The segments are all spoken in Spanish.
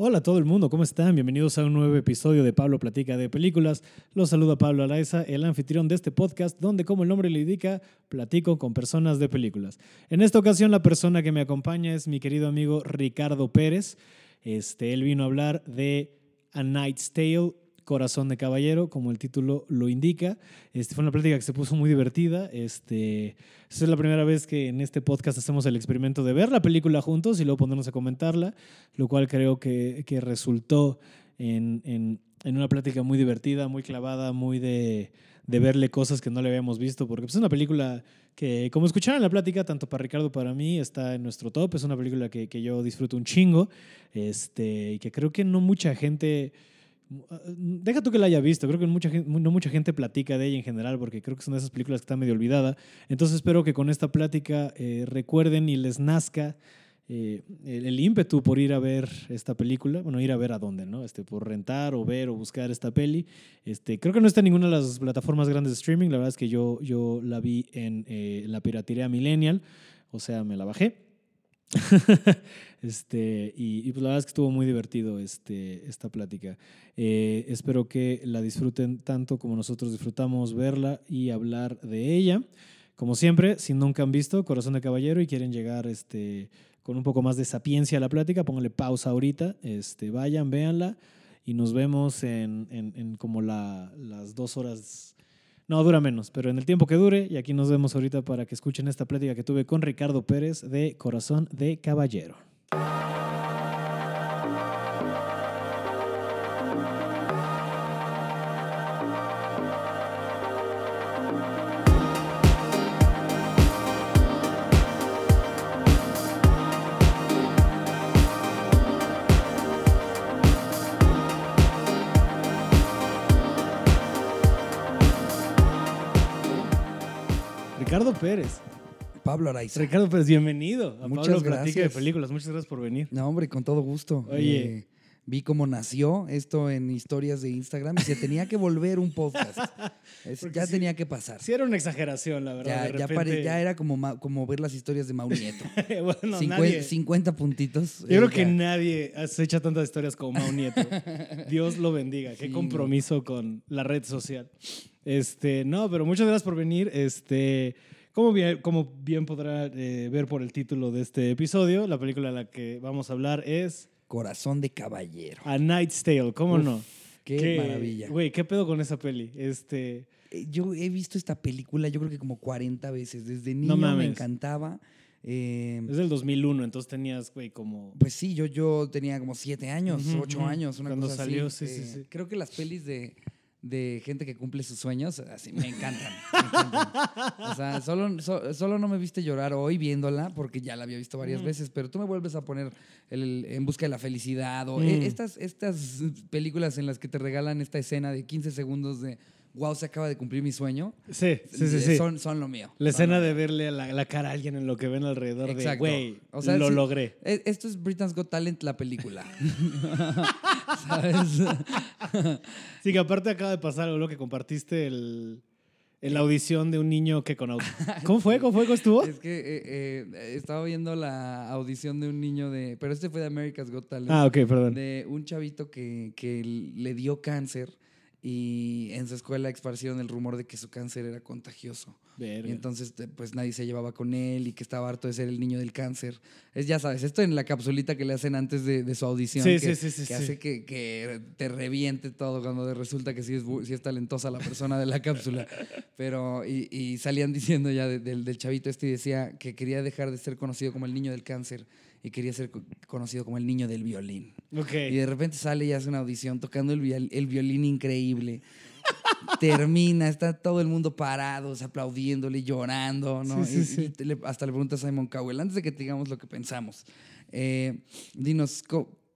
Hola a todo el mundo, ¿cómo están? Bienvenidos a un nuevo episodio de Pablo Platica de Películas. Los saluda Pablo Alaiza, el anfitrión de este podcast, donde, como el nombre le indica, platico con personas de películas. En esta ocasión, la persona que me acompaña es mi querido amigo Ricardo Pérez. Este, él vino a hablar de A Knight's Tale, Corazón de Caballero, como el título lo indica. Este, fue una plática que se puso muy divertida. Este, esta es la primera vez que en este podcast hacemos el experimento de ver la película juntos y luego ponernos a comentarla, lo cual creo que, que resultó en, en, en, una plática muy divertida, muy clavada, muy de, de verle cosas que no le habíamos visto, porque pues, es una película que, como escucharon en la plática, tanto para Ricardo para mí, está en nuestro top. Es una película que, que yo disfruto un chingo este, y que creo que no mucha gente Deja tú que la haya visto, creo que mucha gente, no mucha gente platica de ella en general porque creo que son de esas películas que está medio olvidada. Entonces espero que con esta plática eh, recuerden y les nazca eh, el, ímpetu por ir a ver esta película. Bueno, ir a ver a dónde, ¿no? Este, por rentar o ver o buscar esta peli. Este, creo que no está en ninguna de las plataformas grandes de streaming. La verdad es que yo, yo la vi en eh, la piratería Millennial, o sea, me la bajé. este, y, y, pues la verdad es que estuvo muy divertido este, esta plática. Eh, espero que la disfruten tanto como nosotros disfrutamos verla y hablar de ella. Como siempre, si nunca han visto Corazón de Caballero y quieren llegar este, con un poco más de sapiencia a la plática, pónganle pausa ahorita, este, vayan, véanla y nos vemos en, en, en como la, las dos horas no, dura menos, pero en el tiempo que dure, y aquí nos vemos ahorita para que escuchen esta plática que tuve con Ricardo Pérez de Corazón de Caballero. Pérez. Pablo Araiza. Ricardo Pérez, bienvenido a Muchas Pablo gracias. Platica de Películas. Muchas gracias por venir. No, hombre, con todo gusto. Oye. Eh, vi cómo nació esto en historias de Instagram y se tenía que volver un podcast. Es- ya sí- tenía que pasar. Sí era una exageración, la verdad. Ya, de ya, repente... pare- ya era como, como ver las historias de Mau Nieto. bueno, Cincuen- nadie... 50 puntitos. Yo eh, creo que ya. nadie se echa tantas historias como Mau Nieto. Dios lo bendiga. Qué compromiso con la red social. Este, no, pero muchas gracias por venir. Este, como bien, como bien podrá eh, ver por el título de este episodio, la película de la que vamos a hablar es Corazón de caballero. A Knight's Tale. ¿Cómo Uf, no? Qué, maravilla. Güey, ¿qué pedo con esa peli? Este, Eh, Yo he visto esta película yo creo que como 40 veces. Desde niño No me encantaba. Eh, es del 2001, entonces tenías, güey, como... Pues sí, yo, yo tenía como siete años, Ujú, ocho ujú. años, una Cuando cosa salió, así. sí, sí, Eh, sí. Creo que las pelis de, de gente que cumple sus sueños, así, me encantan. me encantan. O sea, solo, so- solo no me viste llorar hoy viéndola, porque ya la había visto varias Mm. veces, pero tú me vuelves a poner el, En busca de la felicidad o Mm. estas, estas películas en las que te regalan esta escena de 15 segundos de, wow, se acaba de cumplir mi sueño. Sí, sí, sí. sí. Son, son lo mío. La escena de verle a la, la cara a alguien en lo que ven alrededor Exacto. de, güey, O sea, lo sí- logré. Esto es Britain's Got Talent, la película. ¿Sabes? Sí, que aparte acaba de pasar algo que compartiste el, en la audición de un niño que con... ¿Cómo fue? ¿Cómo fue? ¿Cómo estuvo? Es que eh, eh, estaba viendo la audición de un niño de. Pero este fue de America's Got Talent. Ah, ok, perdón. De un chavito que, que le dio cáncer y en su escuela esparcieron el rumor de que su cáncer era contagioso. Y entonces, te- pues nadie se llevaba con él y que estaba harto de ser el niño del cáncer. Es, ya sabes, esto en la capsulita que le hacen antes de, de su audición. Sí, que, sí, sí, que hace que, que te reviente todo cuando resulta que sí es, bu- sí es talentosa la persona de la cápsula. Pero, y, y salían diciendo ya de- del, del chavito este y decía que quería dejar de ser conocido como el niño del cáncer y quería ser co- conocido como el niño del violín. Ok. Y de repente sale y hace una audición tocando el, viol- el violín increíble. Termina, está todo el mundo parados, aplaudiéndole, llorando, ¿no? Sí, sí, Y- sí. y te le- hasta le pregunta a Simon Cowell, antes de que te digamos lo que pensamos, eh, dinos,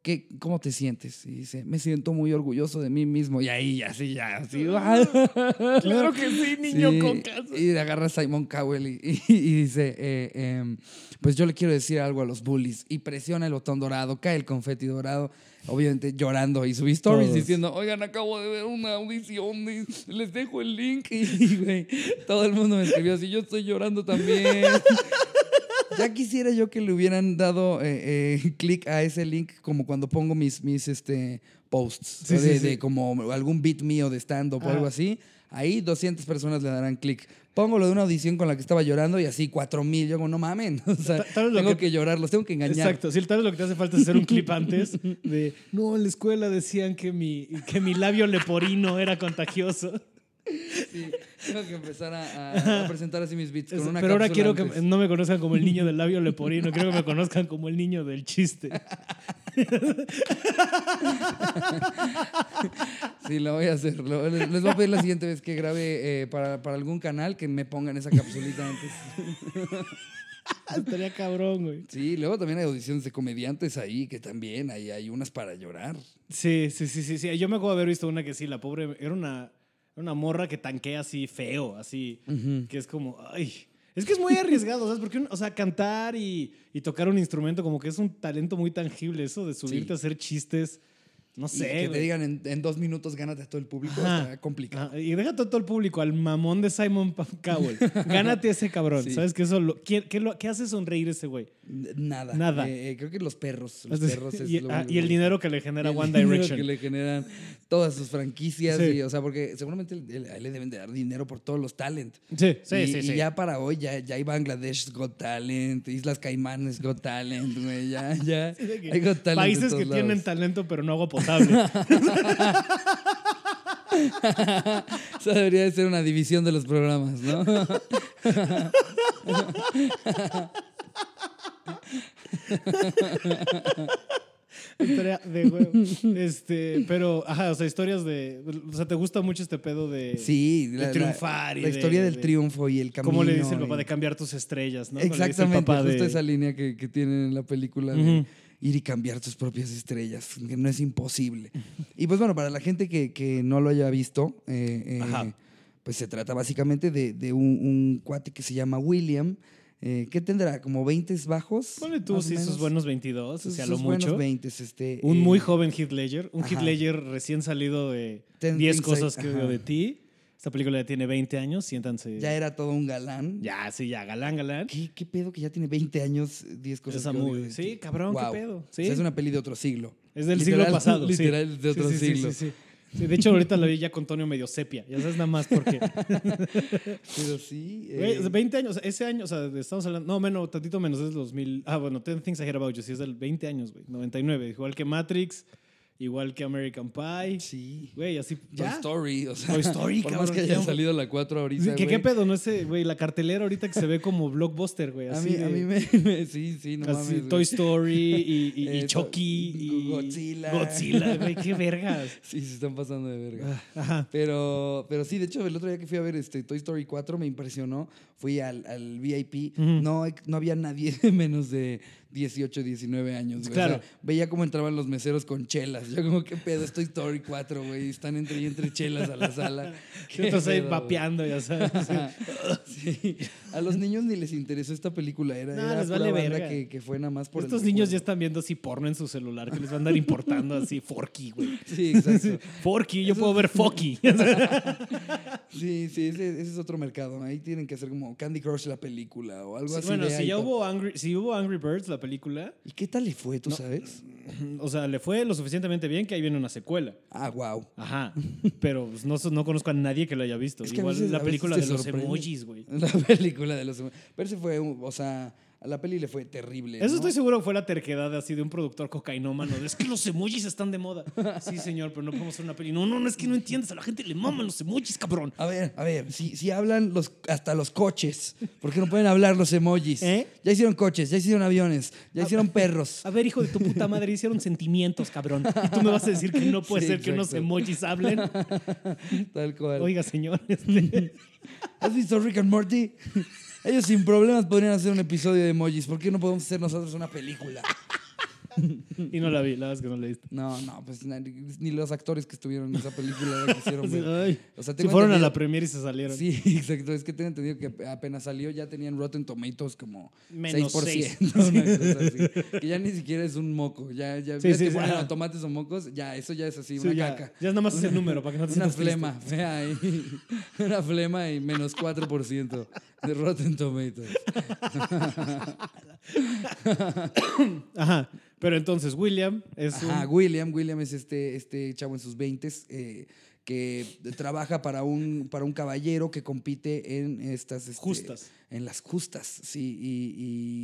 ¿qué, ¿cómo te sientes? Y dice, me siento muy orgulloso de mí mismo. Y ahí, así, ya, así. Claro que sí, niño Sí, con cáncer. Y agarra a Simon Cowell y, y- y dice, eh, em, pues yo le quiero decir algo a los bullies. Y presiona el botón dorado, cae el confeti dorado, obviamente llorando. Y subí stories Todos. diciendo, oigan, acabo de ver una audición, les dejo el link. Y, güey, todo el mundo me escribió así, yo estoy llorando también. Ya quisiera yo que le hubieran dado eh, eh, clic a ese link como cuando pongo mis, mis este, posts. Sí, de, sí, sí. de como algún beat mío de stand-up o algo así. Ahí 200 personas le darán clic. Pongo lo de una audición con la que estaba llorando y así 4000. Yo como, no mamen. O sea, lo tengo que- que... llorar, los tengo que engañar. Exacto, sí, tal vez lo que te hace falta es hacer un clip antes de, no, en la escuela decían que mi, que mi labio leporino era contagioso. Sí, tengo que empezar a, presentar así mis beats con una Pero ahora quiero que no me conozcan como el niño del labio leporino, quiero que me conozcan como el niño del chiste. Sí, lo voy a hacer. Les voy a pedir la siguiente vez que grabe eh, para, para algún canal que me pongan esa capsulita antes. Estaría cabrón, güey. Sí, luego también hay audiciones de comediantes ahí que también hay, hay unas para llorar. Sí, sí, sí, sí, sí. Yo me acuerdo haber visto una que sí, la pobre, era una, una morra que tanquea así feo, así, que es como, ay. Es que es muy arriesgado, ¿sabes? Porque, o sea, cantar y, y tocar un instrumento como que es un talento muy tangible, eso de subirte Sí. a hacer chistes, no Y sé. que te güey. digan en, en dos minutos gánate a todo el público, Ajá. está complicado. Ajá, Y déjate a todo el público, al mamón de Simon Cowell. Gánate ese cabrón. Sí. ¿Sabes qué, eso lo, ¿qué, qué lo- qué hace sonreír ese güey? Nada. Nada. Eh, eh, creo que los perros. Los Es decir, perros es y, lo ah, y el que- dinero que le genera el One dinero Direction. que le generan todas sus franquicias. Sí. Y, o sea, porque seguramente a le deben de dar dinero por todos los talent. Sí, sí, y, sí. y sí. ya para hoy, ya, ya hay Bangladesh Got Talent, Islas Caimanes Got Talent, güey. Ya, ya. Que hay Got Talent. en Países que tienen lados. talento pero no agua potable. Esa debería de ser una división de los programas, ¿no? De huevo. Este, pero, ajá, o sea, historias de. O sea, ¿te gusta mucho este pedo de. Sí, de la, la- triunfar y la de- historia del de- triunfo y el camino. ¿Cómo le dice el y- papá de cambiar tus estrellas, no? Como Exactamente, justo de- esa línea que, que tienen en la película de Ujú. Ir y cambiar tus propias estrellas, que no es imposible. y pues bueno, para la gente que, que no lo haya visto, eh, eh, pues se trata básicamente de, de un, un cuate que se llama William, eh, ¿qué tendrá? ¿Como 20 bajos? Ponle tú, sí, sus buenos 22, o sea, lo buenos mucho. 20, este, Un eh, muy joven Heath Ledger. Un Heath ajá. Ledger recién salido de Ten 10 Things cosas I- que ajá. de ti. Esta película ya tiene 20 años, siéntanse. Ya era todo un galán. Ya, sí, ya, galán, galán. ¿Qué, qué pedo que ya tiene 20 años, 10 cosas Esa que odio movie. de Sí, cabrón, qué pedo. O Sí. sea, es una peli de otro siglo. Es del Literal- siglo pasado. sí. Literal, de Sí, otro sí, siglo. sí, sí. Sí, de hecho, ahorita la vi ya con Tonio medio sepia. Ya sabes nada más porque. Pero sí. Eh, 20 años, ese año, o sea, estamos hablando. No, menos, tantito menos, es 2000. Ah, bueno, Ten Things I Hear About You, sí, es del 20 años, güey. 99. Igual que Matrix, igual que American Pie. Sí. Güey, así. Toy. Story, o sea, Toy Story, por cabrón, más que ya. haya salido la 4 ahorita, ¿Qué, qué pedo? No sé, güey, la cartelera ahorita que se ve como blockbuster, güey. A Así mí, a mí me, me- sí, sí, no así, mames. Toy Story y, y, y Eh, Chucky y Godzilla. Godzilla, güey, qué vergas. Sí, se están pasando de verga. Ajá. Pero, pero sí, de hecho, el otro día que fui a ver este Toy Story 4 me impresionó. Fui al, al VIP. No, no había nadie menos de 18, 19 años. güey. O sea, Claro. veía cómo entraban los meseros con chelas. Yo como, ¿qué pedo? Es Toy Story 4, güey. Están entre y entre chelas a la sala. Y ¿Qué otros ahí pedo, güey? vapeando, ya sabes. Sí. A los niños ni les interesó esta película. Era, No, era les pura vale banda verga. que, que fue nada más por el Estos niños ya están viendo así porno en su celular, que les van a andar importando así, Forky, güey. Sí, exacto. Forky, yo Eso- puedo ver Focky. Sí, sí, ese, ese es otro mercado. Ahí tienen que hacer como Candy Crush la película o algo así. bueno, si ya hubo Angry, si hubo Angry Birds, la película, ¿Y qué tal le fue, tú sabes? o sea, le fue lo suficientemente bien que ahí viene una secuela. Ah, wow. Ajá. Pero pues, no, no conozco a nadie que lo haya visto. Es que a Igual veces- la película de los sorprende. emojis, güey. La película de los... Pero ese fue, o sea, a la peli le fue terrible. Eso ¿no? estoy seguro que fue la terquedad así de un productor cocainómano. de, Es que los emojis están de moda. Sí, señor, pero no podemos hacer una peli. No, no, no, es que no entiendes. A la gente le maman los emojis, cabrón. A ver, a ver, si, si hablan los, hasta los coches, ¿por qué no pueden hablar los emojis? ¿Eh? Ya hicieron coches, ya hicieron aviones, ya hicieron perros. A ver, hijo de tu puta madre, hicieron sentimientos, cabrón. Y tú me vas a decir que no puede Sí, ser que unos emojis hablen. Tal cual. Oiga, señor. este, ¿Has visto Rick and Morty? Ellos sin problemas podrían hacer un episodio de emojis. ¿Por qué no podemos hacer nosotros una película? y no la vi, la verdad es que no la viste. No, no, pues ni los actores que estuvieron en esa película la quisieron ver. O sea, si fueron a la premier y se salieron. Sí, exacto. Es que tengo entendido que apenas salió ya tenían Rotten Tomatoes como Menos 6%. seis. una cosa así. Que ya ni siquiera es un moco. Ya, ya Sí, sí, que a tomates o mocos, ya, eso ya es así, Sí, una ya, caca. ya es nada más ese número para que no te Una flema, fea ahí. Una flema y menos 4% de Rotten Tomatoes. Ajá. Pero entonces, William es Ajá, un. William, William es este, este chavo en sus 20 que trabaja para un, para un caballero que compite en estas... este, Justas. En las justas, sí, y,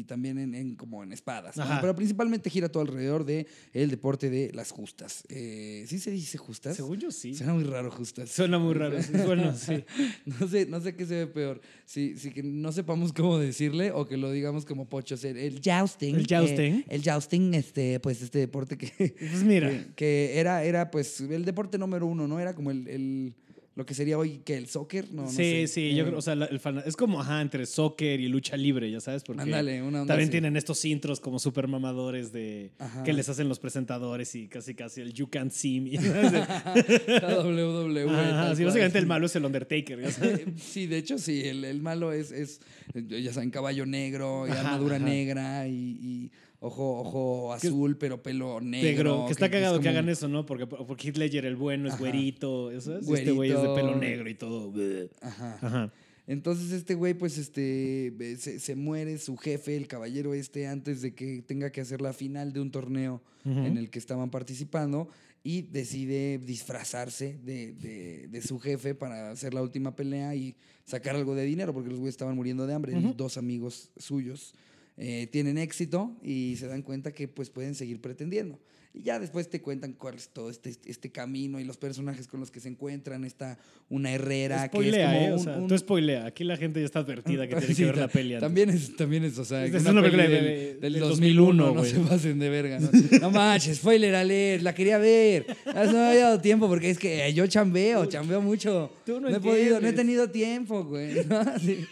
y también en, en como en espadas. Pero principalmente gira todo alrededor de el deporte de las justas. Eh, ¿Sí se dice justas? Según yo, sí. Suena muy raro justas. Suena muy raro. sí, Bueno, sí. No sé, no sé qué se ve peor. Si, si que no sepamos cómo decirle o que lo digamos como pocho. o sea, El jousting. El jousting. eh, el jousting, este, pues este deporte que, Pues mira. que, que era, era pues el deporte número uno, ¿no? Era como el, el- lo que sería hoy que el soccer, no, no sí, sé. sí, yo Eh, creo, o sea, la- el fana- es como, ajá, entre soccer y lucha libre, ya sabes, porque una onda también así. tienen estos intros como super mamadores de Ajá. que les hacen los presentadores y casi casi el you can't see me. la WWE. Ajá, sí, básicamente el malo es el Undertaker, ya sabes. Sí, de hecho, sí, el, el malo es, es, ya saben, caballo negro y Ajá, armadura negra y, y ojo, ojo azul, pero pelo negro. Negro, que está es cagado que hagan eso, ¿no? Porque, porque Heath Ledger, el bueno, es Ajá. güerito, eso es. Este güey es de Güerito. pelo negro y todo. Ajá. Ajá. Entonces este güey pues este se, se muere su jefe, el caballero este, antes de que tenga que hacer la final de un torneo en el que estaban participando y decide disfrazarse de, de- de su jefe para hacer la última pelea y sacar algo de dinero porque los güeyes estaban muriendo de hambre, Ujú. dos amigos suyos eh, tienen éxito y se dan cuenta que pues pueden seguir pretendiendo. Y ya después te cuentan cuál es todo este, este camino y los personajes con los que se encuentran. Está una herrera Spoilea, que es ¿eh? como O un- sea, un- tú spoilea. Aquí la gente ya está advertida que tiene Sí, que ver la peli. antes. También es, también es, o sea, Es- una, una película del, de- del del 2001, 2001, no se pasen de verga. No, no manches, spoiler alert, la quería ver. No me había dado tiempo porque es que yo chambeo, chambeo mucho. Tú no he podido, no he tenido tiempo, güey. ¿no? Sí.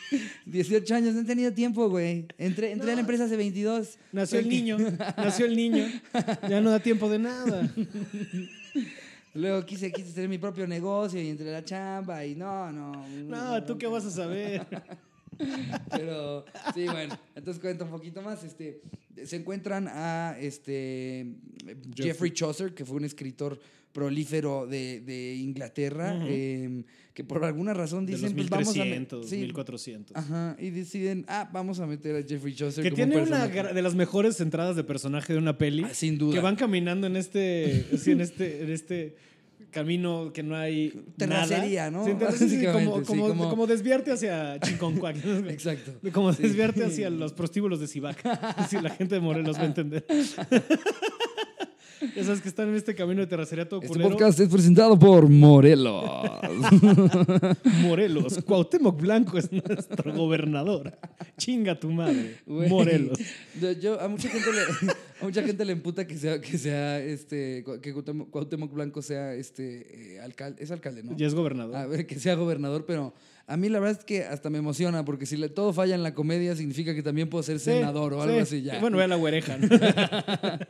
18 años, no he tenido tiempo, güey. Entré, entré a la empresa hace 22. Nació el niño, nació el niño. Ya no da tiempo de nada. Luego quise, quise tener mi propio negocio y entre la chamba y no, no. No, ¿tú qué vas a saber? Pero sí, bueno, entonces cuento un poquito más. Este, se encuentran a este Jeffrey Chaucer, que fue un escritor prolífero de, de Inglaterra, eh, que por alguna razón De los dicen, pues vamos a... 1300, sí, 1400. Ajá, y deciden, ah, vamos a meter a Jeffrey Chaucer Que como tiene un una de las mejores entradas de personaje de una peli. Ah, sin duda. Que van caminando en este, en este, en este camino que no hay Terracería, nada. ¿no? Sí, Básicamente, como, sí, como, como- como desviarte hacia Chinconcuac. Exacto. Como Sí. desviarte hacia los prostíbulos de Cibac. Si la gente de Morelos va a entender. Ya sabes que están en este camino de terracería todo Este culero. podcast es presentado por Morelos. Morelos. Cuauhtémoc Blanco es nuestro gobernador. Chinga tu madre. Güey, Morelos. Yo, yo- a mucha gente le, a mucha gente le emputa que sea, que sea este, que Cuauhtémoc Cuauhtémoc Blanco sea este alcalde, es alcalde, ¿no? Ya es gobernador. A ver, que sea gobernador, pero a mí la verdad es que hasta me emociona, porque si le- todo falla en la comedia, significa que también puedo ser Sí, senador o algo sí. así ya. Bueno, ve a la güereja. ¿no?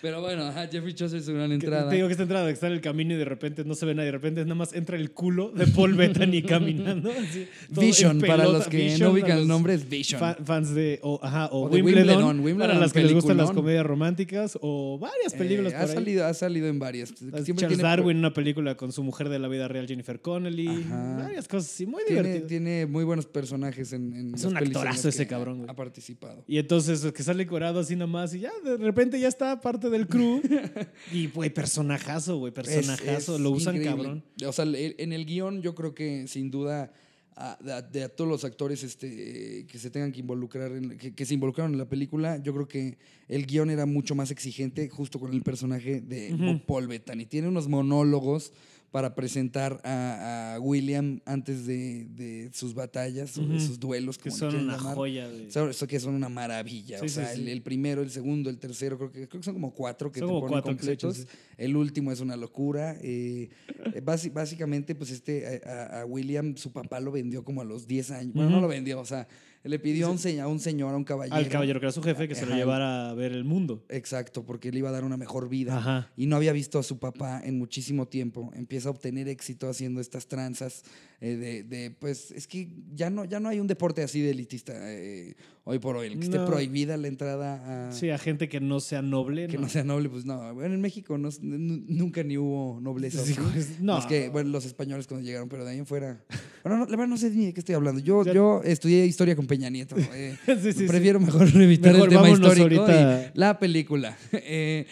Pero bueno, ajá, Jeffrey Chaucer es su gran entrada. Te digo que esta entrada está en el camino y de repente no se ve nadie, de repente nada más entra el culo de Paul Bettany caminando. así, Vision, para los que Vision, no ubican el nombre, es Vision. fa- fans de, o, ajá, o, O de Wimbledon, para las que les gustan las comedias románticas, o varias películas Eh, por ha, ahí. salido, ha salido en varias. Siempre Charles tiene- Darwin, una película con su mujer de la vida real, Jennifer Connelly. Ajá. Varias cosas muy Tiene, divertidas. tiene muy buenos personajes en, en Es un actorazo ese cabrón, ha- güey. Ha participado. Y entonces el que sale curado así nomás y ya de repente ya está parte del crew. y güey, personajazo, güey, personajazo. Es- lo usan increíble. cabrón. O sea, en el guion yo creo que sin duda a, de, a- de a todos los actores este, que se tengan que involucrar, en, que, que se involucraron en la película, yo creo que el guion era mucho más exigente justo con el personaje de Ujú. Paul Bettany. Tiene unos monólogos para presentar a, a William antes de, de sus batallas o de sus duelos, Que como le son una llamar. joya de. Eso que son una maravilla. Sí, o sea, sí. El, el primero, el segundo, el tercero, creo que, creo que son como cuatro que Son te como ponen cuatro que completos. El último es una locura. eh, eh, básicamente, pues este, a, a- a William, su papá lo vendió como a los 10 años. Bueno, no lo vendió, o sea, Le pidió a un, se- a un señor, a un caballero. Al caballero que era su jefe que se lo llevara a ver el mundo. Exacto, porque le iba a dar una mejor vida. Ajá. Y no había visto a su papá en muchísimo tiempo. Empieza a obtener éxito haciendo estas tranzas eh, de, de, pues, es que ya no, ya no hay un deporte así de elitista eh, hoy por hoy. El que esté No. prohibida la entrada a... Sí, a gente que no sea noble. Que no sea noble, pues no. Bueno, en México no, nu- nunca ni hubo nobleza. Pues, no. Es que, bueno, los españoles cuando llegaron, pero de ahí en fuera. Bueno, no, la verdad no sé ni de qué estoy hablando. Yo, Ya- yo estudié historia con Peña Nieto. eh, Sí, sí, prefiero mejor evitar Mejor el tema histórico ahorita. y la película.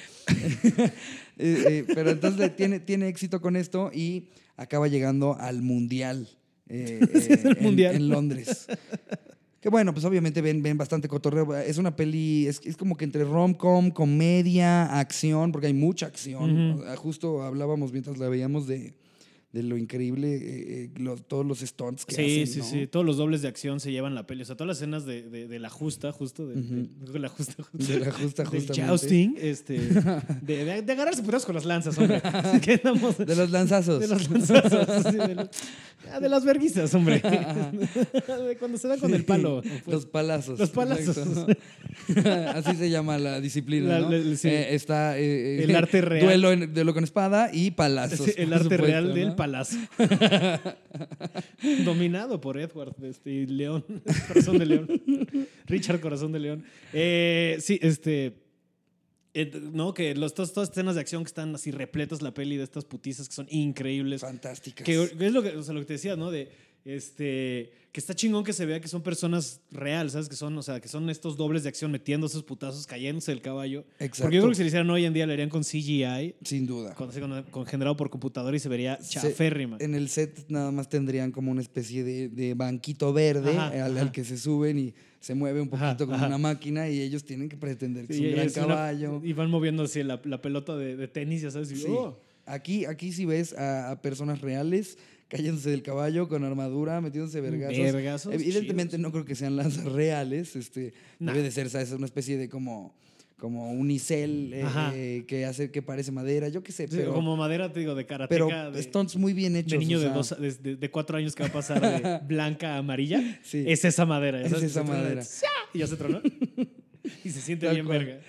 Eh, eh, pero entonces tiene, tiene éxito con esto y acaba llegando al mundial. eh, eh, en- Mundial. en Londres. Que bueno, pues obviamente ven, ven bastante cotorreo. Es una peli, es, es como que entre rom-com, comedia, acción, porque hay mucha acción. Justo hablábamos mientras la veíamos de, de lo increíble, eh, eh, lo- todos los stunts que Sí, hacen, sí, ¿no? sí. Todos los dobles de acción se llevan la peli. O sea, todas las escenas de, de, de la justa, justo. De, la justa, justa. De la justa, justamente. jousting, este, de, de, de agarrarse putazos con las lanzas, hombre. De los lanzazos. de los lanzazos, sí, los- ah, de las verguizas, hombre. De cuando se dan con el palo. pues. Los palazos. Los palazos. exacto. Así se llama la disciplina, La- ¿no? la- sí. Eh, está eh, El arte real. Duelo, en- duelo con espada y palazos. Sí, el arte real del ¿no? Dominado por Edward este, y León. Corazón de León. Richard Corazón de León. Eh, sí, este. eh, no, que los, todas, todas escenas de acción que están así repletas la peli de estas putizas que son increíbles. Fantásticas. Que es lo que, o sea, lo que te decía, ¿no? De este que está chingón que se vea que son personas reales, ¿sabes? Que son, o sea, que son estos dobles de acción metiendo esos putazos, cayéndose del caballo. Exacto. Porque yo creo que si lo hicieran hoy en día lo harían con CGI, Sin duda. con, así, con- con generado por computadora y se vería Se- chaférrima. En el set nada más tendrían como una especie de, de banquito verde Ajá, al, ajá. al que se suben y se mueve un Ajá, poquito como una máquina y ellos tienen que pretender que Sí, es un gran es una- caballo. y van moviendo así la, la pelota de, de tenis, ya sabes. y, Sí. oh. Aquí, aquí sí ves a, a personas reales cayéndose del caballo con armadura, metiéndose vergazos. Vergazos Evidentemente chidos. no creo que sean lanzas reales. Este, Nah. Debe de ser, ¿sabes? Una especie de como, como unicel eh, eh, que hace que parece madera. Yo qué sé, Sí, pero, como madera, te digo, de pero karateca. de, stunts muy bien hechos. de niño o de, dos, de, cuatro años que va a pasar de blanca a amarilla. Sí. Es esa madera. Es esa madera. Y ya se tronó. y se siente Tal bien cual. verga.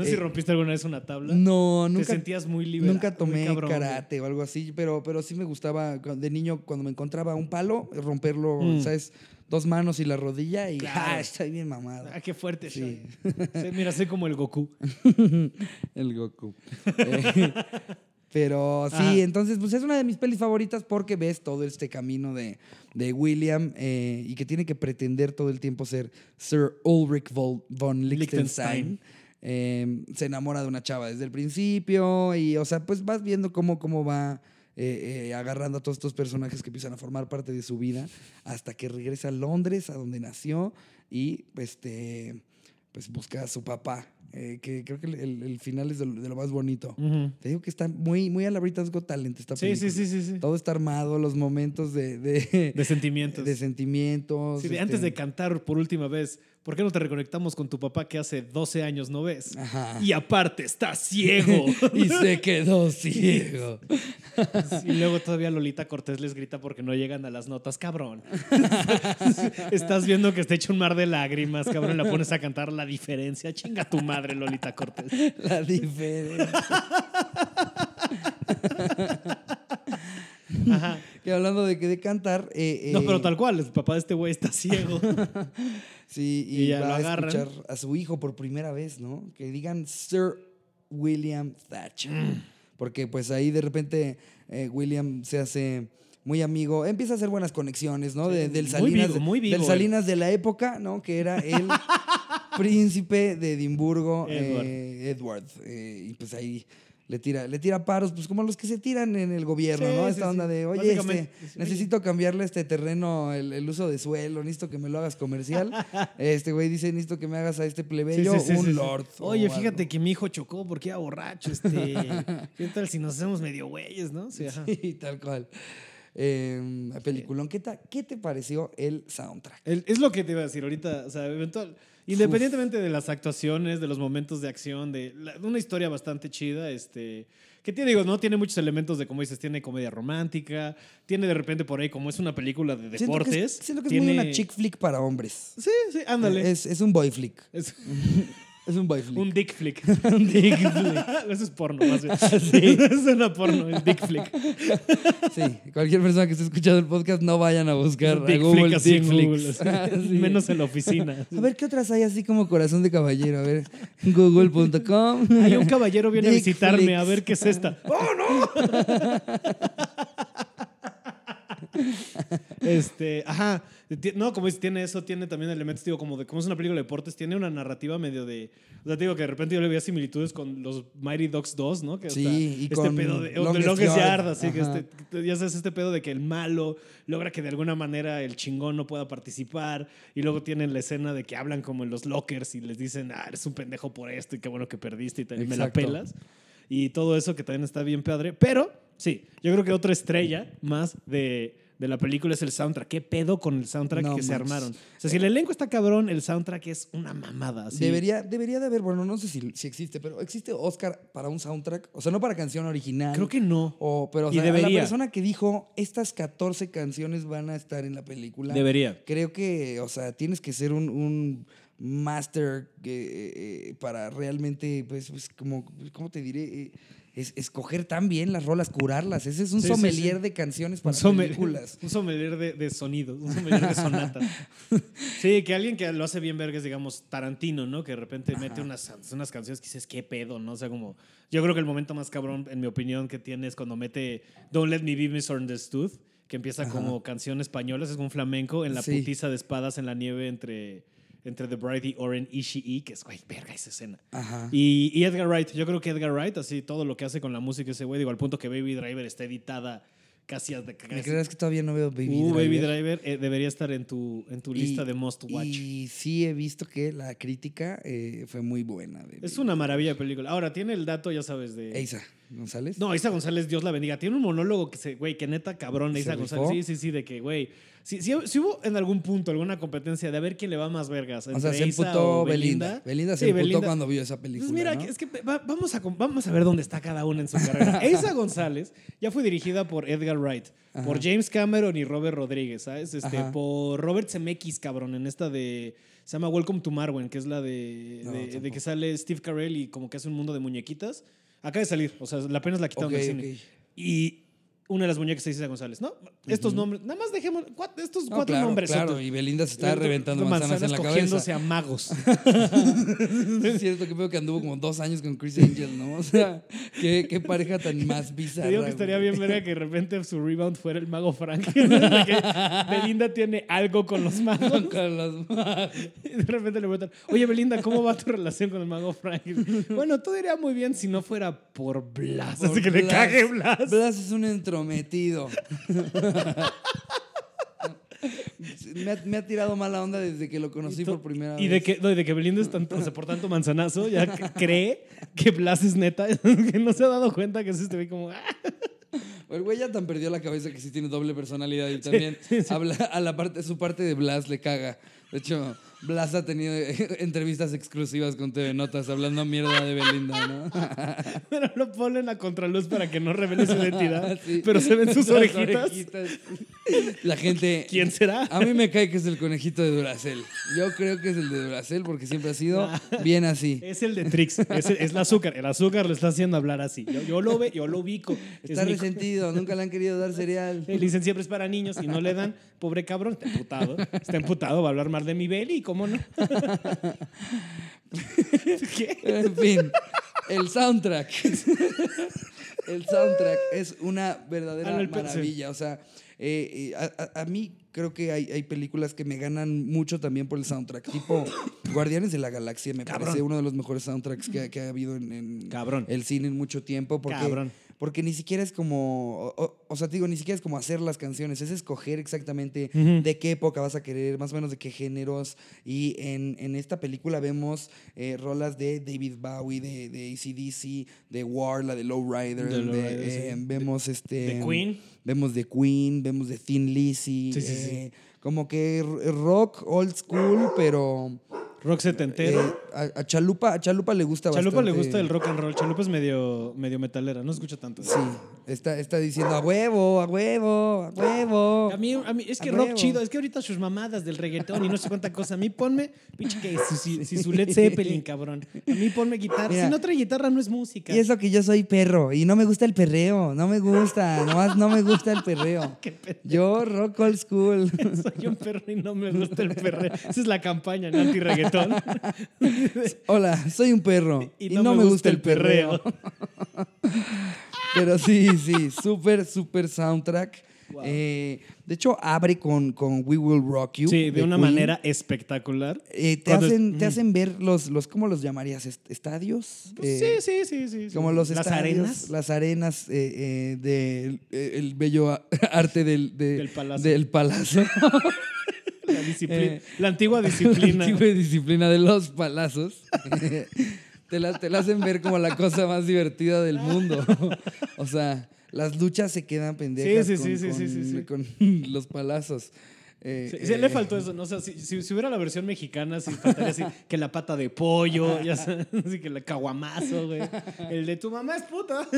No sé si Eh, rompiste alguna vez una tabla. No, Te nunca, sentías muy liberado. nunca tomé cabrón, güey. karate o algo así, pero, pero sí me gustaba de niño cuando me encontraba un palo, romperlo, Mm. ¿sabes? Dos manos y la rodilla y Claro. ¡ah! Estoy bien mamado. Ah, qué fuerte, Sí. Sí, mira, soy como el Goku. El Goku. Eh, pero sí, Ajá. entonces, pues es una de mis pelis favoritas porque ves todo este camino de, de William eh, y que tiene que pretender todo el tiempo ser Sir Ulrich von, von Liechtenstein. Liechtenstein. Eh, se enamora de una chava desde el principio y, o sea, pues vas viendo cómo, cómo va eh, eh, agarrando a todos estos personajes que empiezan a formar parte de su vida hasta que regresa a Londres, a donde nació, y este, pues busca a su papá, eh, que creo que el, final es de lo, de lo más bonito. Te digo que está muy, muy a la Brita's Got Talent esta Sí, película. sí, sí, sí, sí. Todo está armado, los momentos de, de, De sentimientos. de sentimientos. Sí, de este, antes de cantar por última vez, ¿por qué no te reconectamos con tu papá que hace 12 años no ves? Ajá. Y aparte, está ciego. y se quedó ciego. y luego todavía Lolita Cortés les grita porque no llegan a las notas, cabrón. Estás viendo que está hecho un mar de lágrimas, cabrón, la pones a cantar la diferencia. Chinga tu madre, Lolita Cortés. La diferencia. Ajá. Que hablando de que de cantar. eh, No, eh, pero tal cual, el papá de este güey está ciego. Sí, y, y va lo a escuchar a su hijo por primera vez, ¿no? Que digan Sir William Thatcher. Mm. Porque pues ahí de repente eh, William se hace muy amigo, empieza a hacer buenas conexiones, ¿no? Sí, De- del muy Salinas, vivo, muy vivo del. Salinas de la época, ¿no? Que era el príncipe de Edimburgo, Edward. Edward. y pues ahí le tira, le tira paros, pues como los que se tiran en el gobierno, Sí, ¿no? Esta sí. onda de, oye, este, necesito cambiarle este terreno, el, el uso de suelo, necesito que me lo hagas comercial. Este güey dice, necesito que me hagas a este plebeyo sí, un lord. Oye, algo". fíjate que mi hijo chocó porque era borracho. Este, ¿Qué tal si nos hacemos medio güeyes, no? Sí, ajá. Tal cual. Eh, peliculón, ¿Qué, ta- ¿qué te pareció el soundtrack? El- es lo que te iba a decir ahorita. O sea, eventual. Independientemente de las actuaciones, de los momentos de acción, de la- una historia bastante chida, este, que tiene, digo, no tiene muchos elementos de, como dices, tiene comedia romántica, tiene de repente por ahí, como es una película de Siento que deportes. es, siento que es tiene... muy una chick flick para hombres. Sí, sí, ándale. Es, es un boy flick. Es Es un boy flick. un dick flick. Un dick flick. Eso es porno, más bien. Sí. es una porno, es dick flick. Sí, cualquier persona que esté escuchando el podcast no vayan a buscar a Dick Google flick dick flicks. Así. Sí. Menos en la oficina. A ver, ¿qué otras hay así como corazón de caballero? A ver, google.com. Hay un caballero viene a Dick visitarme flicks. a ver qué es esta. ¡Oh, no! este, ajá. No, como dices, tiene eso, tiene también elementos, digo, como de como es una película de deportes, tiene una narrativa medio de. O sea, te digo que de repente yo le veía similitudes con los Mighty Ducks 2, ¿no? Que Sí, hasta y este con pedo de, o Longest Longest Yard, así que este, ya sabes, este pedo de que el malo logra que de alguna manera el chingón no pueda participar. Y luego tienen la escena de que hablan como en los lockers y les dicen, ah, eres un pendejo por esto y qué bueno que perdiste y, te- y me la pelas. Y todo eso que también está bien padre. Pero, sí, yo creo que otra estrella más de, de la película es el soundtrack. ¿Qué pedo con el soundtrack No que se armaron? O sea, si el elenco está cabrón, el soundtrack es una mamada. así. Debería, debería de haber, bueno, no sé si, si existe, pero ¿existe Oscar para un soundtrack? O sea, no para canción original. Creo que no. O, pero o Y la persona que dijo, estas 14 canciones van a estar en la película. Debería. Creo que, o sea, tienes que ser un, un master eh, eh, para realmente, pues, pues, como, ¿cómo te diré? Eh, es, escoger tan bien las rolas, curarlas. Ese es un Sí, sommelier sí. de canciones Un para sommelier, películas. un sommelier de, de sonidos, un sommelier de sonata. Sí, que alguien que lo hace bien verga es, digamos, Tarantino, ¿no? Que de repente mete unas, unas canciones que dices, ¿qué pedo? ¿No? O sea, como. Yo creo que el momento más cabrón, en mi opinión, que tiene es cuando mete Don't Let Me Be Misunderstood, que empieza como canción española, es como un flamenco en la putiza de espadas en la nieve entre, entre The Bride y Oren Ishii, que es, güey, verga esa escena. Ajá. Y, y Edgar Wright, yo creo que Edgar Wright, así todo lo que hace con la música ese güey, digo, al punto que Baby Driver está editada casi hasta ¿Me casi- creerás que todavía no veo Baby Uh, Driver? Baby Driver eh, debería estar en tu, en tu Y- lista de Must Watch. Y sí he visto que la crítica eh, fue muy buena. de es una maravilla de película. Ahora, tiene el dato, ya sabes, de... Eiza González. No, Isa González, Dios la bendiga. Tiene un monólogo que se, güey, que neta cabrón, ¿Se Isa González. rifó? Sí, sí, sí, de que, güey. Si, si, si hubo en algún punto alguna competencia de a ver quién le va más vergas. o sea, se emputó Belinda. Belinda se Sí, emputó Belinda. cuando vio esa película. Pues mira, ¿no? es que va- vamos, a, vamos a ver dónde está cada una en su carrera. Isa González ya fue dirigida por Edgar Wright, por. James Cameron y Robert Rodríguez, ¿sabes? Este, Ajá. por Robert Zemeckis, cabrón, en esta de... Se llama Welcome to Marwen, que es la de, No, de- que sale Steve Carell y como que hace un mundo de muñequitas. Acaba de salir, o sea, la apenas la quitaron Ok, del cine. Y una de las muñecas es Isa González, ¿no? Estos nombres, nada más dejemos estos No, cuatro claro, nombres. Claro, y Belinda se está reventando manzanas, en la cogiéndose cabeza. a magos. es cierto que veo que anduvo como dos años con Chris Angel, ¿no? O sea, qué, qué pareja tan más bizarra. Te digo que estaría bien verga que de repente su rebound fuera el mago Frank. Belinda tiene algo con los magos. Con los- Y de repente le preguntan, oye Belinda, ¿cómo va tu relación con el mago Frank? Bueno, todo iría muy bien si no fuera por Blas. Así que le cague Blas. Blas es un entrometido. me, ha, me ha tirado mala onda desde que lo conocí por primera Y vez. de que, no, y de que Belinda es tanto, o sea, por tanto manzanazo, ya cree que Blas es neta, que no se ha dado cuenta que es este güey como... "Ah". El güey ya tan perdió la cabeza que sí tiene doble personalidad y también habla a la parte, su parte de Blas le caga. De hecho, Blas ha tenido entrevistas exclusivas con TV Notas hablando mierda de Belinda, ¿no? Pero lo ponen a contraluz para que no revele su identidad. Sí. Pero se ven sus orejitas. La gente. ¿Quién será? A mí me cae que es el conejito de Duracel. Yo creo que es el de Duracel porque siempre ha sido bien así. Es el de Trix, es, es el azúcar. El azúcar lo está haciendo hablar así. Yo, yo lo ve, yo lo ubico. Es Está mi- resentido, nunca le han querido dar cereal. Le dicen siempre es para niños y no le dan. Pobre cabrón, está emputado. Está emputado, va a hablar mal de mi Beli, ¿cómo no? ¿Qué? En fin, el soundtrack. El soundtrack es una verdadera Ah, maravilla. O sea, eh, eh, a, mí creo que hay, hay películas que me ganan mucho también por el soundtrack. Tipo Guardianes de la Galaxia me Cabrón. parece uno de los mejores soundtracks que, ha- que ha habido en, en Cabrón. el cine en mucho tiempo. Porque, Cabrón. Porque ni siquiera es como. O, sea, te digo, ni siquiera es como hacer las canciones, es escoger exactamente de qué época vas a querer, más o menos de qué géneros. Y en, en esta película vemos eh, rolas de David Bowie, de, de ACDC, de War, la de Lowrider, De de, Lowrider, eh, sí. vemos este. De Queen. Vemos de Queen, vemos de Thin Lizzy. Sí, sí, eh, Como que rock old school, pero Rock setentero. Eh, a, a Chalupa, a Chalupa le gusta Chalupa le bastante. gusta el rock and roll. Chalupa es medio, medio metalera, no escucha tanto. Sí, está, está diciendo a huevo, a huevo, a huevo. A mí, a mí, es que rock huevo. chido, es que ahorita sus mamadas del reggaetón y no sé cuánta cosa. A mí ponme, pinche que si, si- si su Led Zeppelin, cabrón. A mí ponme guitarra. Mira. si no trae guitarra, no es música. Y eso que yo soy perro y no me gusta el perreo, no me gusta, nomás no me gusta el perreo. Yo rock old school. Soy un perro y no me gusta el perreo. Esa es la campaña en anti-reggaetón. Hola, soy un perro Y y, no, me gusta el perreo. Pero sí, sí, súper, súper soundtrack. Wow. Eh, de hecho, abre con, con We Will Rock You. Sí, de una Queen. manera espectacular. Eh, te, Cuando es- hacen, te hacen ver los, los, ¿cómo los llamarías? ¿Est- ¿Estadios? Pues Eh, sí, sí, sí, sí. Como los Las estadios, arenas. Las arenas eh, eh, del el bello arte del, de- Del palacio. del palacio. La, disciplina, Eh, la antigua disciplina. disciplina de los palazos. te, la, te la hacen ver como la cosa más divertida del mundo. o sea, las luchas se quedan pendejas Sí, con los palazos. Eh, Sí, sí, eh, le faltó eso, ¿no? O sea, si, si, si hubiera la versión mexicana, sí faltaría así, que la pata de pollo, ya sabes, así que el caguamazo, güey. El de tu mamá es puta.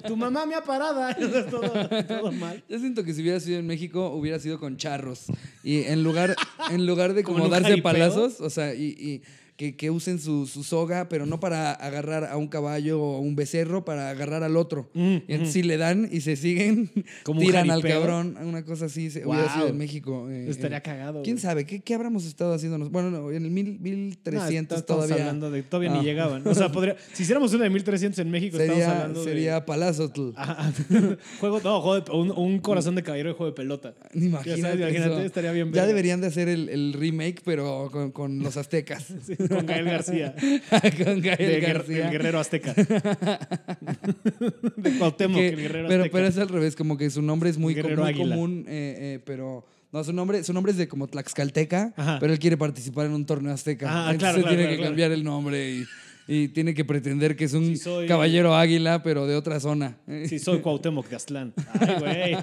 tu mamá me ha parada. todo, todo mal. Yo siento que si hubiera sido en México, hubiera sido con charros. Y en lugar, en lugar de ¿Como darse palazos, o sea, y, y que, que usen su, su soga, pero no para agarrar a un caballo o a un becerro, para agarrar al otro. Mm, entonces si le dan y se siguen, Como tiran al cabrón, una cosa así, se- hubiera sido Wow. en México. eh, Estaría eh, cagado. ¿Quién güey. sabe? ¿Qué, qué habríamos estado haciendo? nos- Bueno, no, en el mil, No, 1300 estamos todavía. hablando de todavía Ah. ni llegaban. O sea, podría, si hiciéramos una de 1300 en México, estamos Sería, hablando sería de. Juego, no, juego de- un, un corazón de caballero de juego de pelota. Imagínate, sabes, imagínate, estaría bien Ya deberían de hacer el, el remake, pero con, con los aztecas. Sí, con Gael García. con Gael de García. del guerrero azteca. de Cuauhtémoc, Que- el guerrero pero, azteca. pero es al revés, como que su nombre es muy, Guerrero común, eh, eh, pero... No, su nombre, su nombre es de como Tlaxcalteca, Ajá. pero él quiere participar en un torneo azteca. Ah, Entonces claro, tiene claro, que claro. cambiar el nombre y, y tiene que pretender que es un Sí, caballero águila, pero de otra zona. Sí, soy Cuauhtémoc de Aztlán. Ay,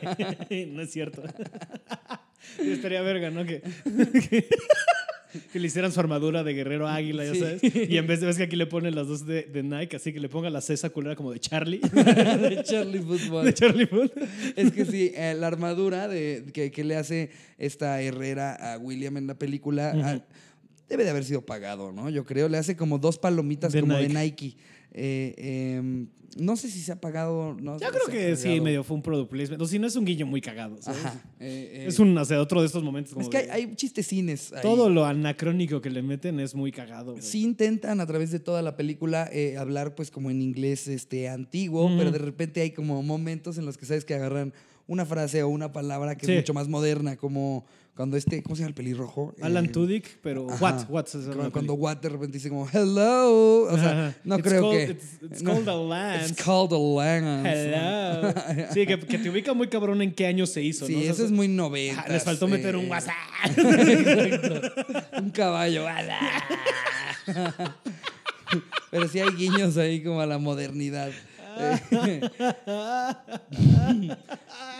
güey. No es cierto. Estaría verga, ¿no? Que, que, que le hicieran su armadura de guerrero águila, ya Sí. sabes. Y en vez de ves que aquí le ponen las dos de, de Nike, así que le ponga la cesa culera como de Charlie. de Charlie Football. De Charlie Puth. Es que sí, eh, la armadura de, que, que le hace esta Herrera a William en la película ah, debe de haber sido pagado, ¿no? Yo creo. Le hace como dos palomitas De como Nike. de Nike. Eh, em, no sé si se ha pagado. No Yo creo que sí, medio fue un product placement. O si no es un guiño muy cagado, ¿sabes? Ajá. eh, eh, Es un, o sea, otro de estos momentos como es que hay, de- hay chistecines. ahí. Todo lo anacrónico que le meten es muy cagado. güey. Sí intentan a través de toda la película eh, hablar pues como en inglés este, antiguo, pero de repente hay como momentos en los que sabes que agarran una frase o una palabra que Sí. es mucho más moderna, como cuando este, ¿cómo se llama el pelirrojo? Alan Eh, Tudyk, pero Ajá. what? What? Cuando, cuando. Watt de repente dice como hello, o sea, no It's creo called- que It's, it's no, called a lance. It's called a lance. Hello. Sí, que, que te ubica muy cabrón en qué año se hizo, Sí, ¿no? O sea, eso es muy noventa. ah, Les faltó meter un WhatsApp. un caballo. Pero sí hay guiños ahí como a la modernidad. Eh,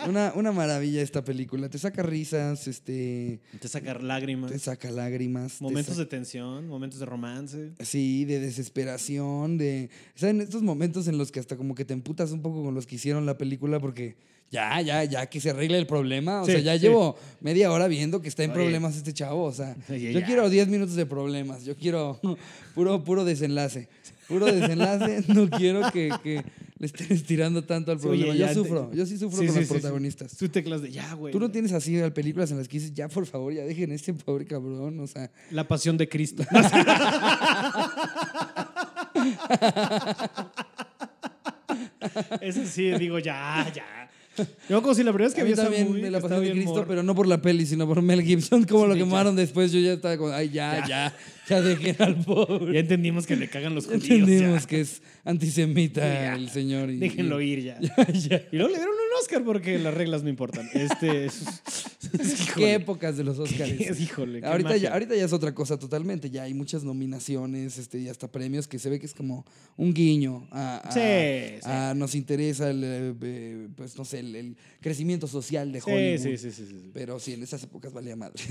una, una maravilla esta película. Te saca risas, este, Te sacar lágrimas. te saca lágrimas. Momentos saca- de tensión, momentos de romance. Sí, de desesperación, de... ¿Saben? Estos momentos en los que hasta como que te emputas un poco con los que hicieron la película porque ya, ya, ya que se arregle el problema. O Sí, sea, ya sí. llevo media hora viendo que está en Oye. problemas este chavo. O sea, Oye, yo ya. quiero 10 minutos de problemas. Yo quiero puro, puro desenlace. Puro desenlace. No quiero que, que le estén estirando tanto al Sí, problema. yo te- sufro. Yo sí sufro Sí, con sí, los protagonistas. Tú teclas de ya, güey. Tú no tienes así películas en las que dices, ya, por favor, ya dejen este pobre cabrón. O sea, La pasión de Cristo. Eso sí, digo, ya, ya. Yo como si la primera vez que vi esa también movie, de la pasión de Cristo, pero no por la peli, sino por Mel Gibson. Como lo ya. quemaron después, yo ya estaba como, ay, ya, ya, ya, dejen al pobre. Ya entendimos que le cagan los judíos. entendimos ya. que es antisemita Ya. el señor. y- Déjenlo ir ya. ya. Y luego le dieron un Oscar porque las reglas no importan. Este es. es- híjole. Qué épocas de los Oscars. Es- híjole. Ahorita ya, ahorita ya es otra cosa totalmente. Ya hay muchas nominaciones este, y hasta premios que se ve que es como un guiño a, a- Sí, sí. a- nos interesa el, eh, eh, pues no sé, el, el crecimiento social de Sí, Hollywood. sí, sí, sí, sí. Pero sí, en esas épocas valía madre.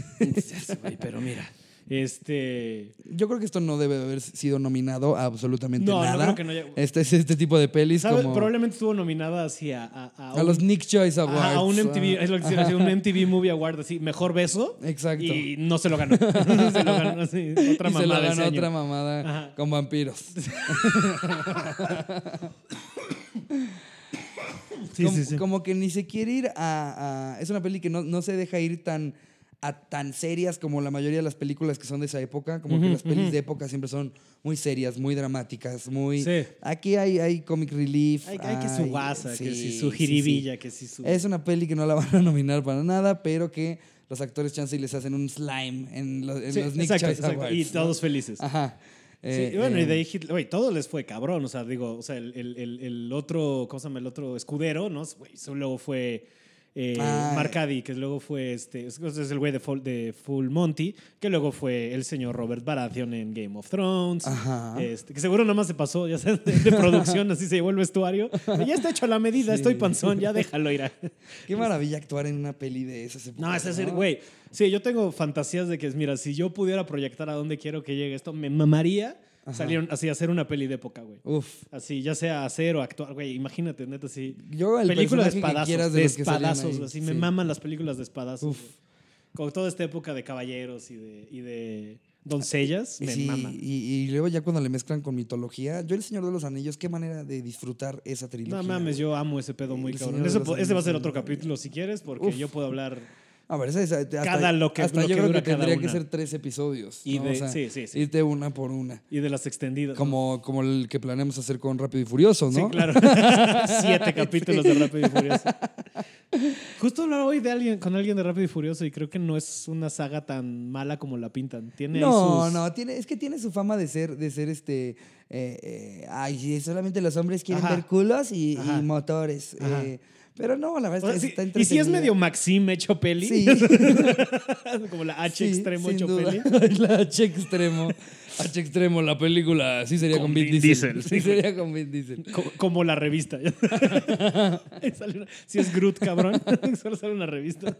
Pero mira, Este. Yo creo que esto no debe haber sido nominado a absolutamente No, no nada. creo que no haya- Este es este tipo de pelis como Probablemente estuvo nominada así a, a, a a un- los Nick Choice Awards. Ajá, a un MTV, ah, es lo que quisiera decir, un MTV Movie Award así, mejor beso. Exacto. Y no se lo ganó. se lo ganó así, otra y se lo mamada ganó otra mamada Ajá. con vampiros. Sí, como, sí, sí. como que ni se quiere ir a, a- Es una peli que no, no se deja ir tan a tan serias como la mayoría de las películas que son de esa época. Como que las pelis de época siempre son muy serias, muy dramáticas, muy... Sí. Aquí hay, hay comic relief. Hay, hay que su guasa, que si su sí. jiribilla, que si su... Es una peli que no la van a nominar para nada, pero que los actores chance y les hacen un slime en, los- en los Nick exacto, exacto, Awards. Y ¿no? todos felices. Ajá. Sí, Eh, bueno, y eh, de ahí Hitler, güey, todo les fue cabrón, o sea, digo, o sea, el, el- el- otro, ¿cómo se llama? El otro escudero, ¿no? Luego fue eh, Ah, Mark Addy, que luego fue este, es es el güey de, Full- de Full Monty, que luego fue el señor Robert Baratheon en Game of Thrones, este, que seguro nada más se pasó, ya sabes, de, producción, así se llevó el vestuario, ya está hecho a la medida, Sí. estoy panzón, ya déjalo ir. a- Qué maravilla actuar en una peli de esas épocas. No, es decir, güey. Sí, yo tengo fantasías de que, mira, si yo pudiera proyectar a dónde quiero que llegue esto, me mamaría salir un- así hacer una peli de época, güey. Uf. Así, ya sea hacer o actuar, güey. Imagínate, neta, así. Yo el Películas de que espadazos, quieras de, de que espadazos, así. Me sí. maman las películas de espadazos. Uf. güey. Con toda esta época de caballeros y de, y de doncellas, me Sí, maman. y, y luego ya cuando le mezclan con mitología, yo El Señor de los Anillos, qué manera de disfrutar esa trilogía. No mames, yo amo ese pedo muy El cabrón. Po- ese va a ser otro capítulo si quieres, porque Uf. yo puedo hablar. A ver, esa- esa- hasta, Cada lo que- hasta lo yo que creo que tendría que ser tres episodios. Y ¿no? de- O sea, sí, sí, sí. Irte una por una. Y de las extendidas. ¿no? Como, como el que planeamos hacer con Rápido y Furioso, ¿no? Sí, claro. Siete capítulos de Rápido y Furioso. Justo hablaba hoy de alguien, con alguien de Rápido y Furioso y creo que no es una saga tan mala como la pintan. Tiene No, sus- no, tiene, es que tiene su fama de ser, de ser este. eh, eh, ay, solamente los hombres quieren Ajá. ver culos y, motores. Ajá. eh, pero no, la O verdad sea, es que sí, está y si es medio Maxim hecho peli. Sí. como la H Sí, extremo hecho duda. peli. la H extremo. H extremo, la película. Sí sería con, Con Vin Diesel. Diesel, Sí sería con Vin Diesel. Co- Como la revista. Si es Groot, cabrón. Solo sale una revista.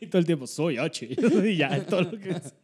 Y todo el tiempo, soy H. Y ya, todo lo que es.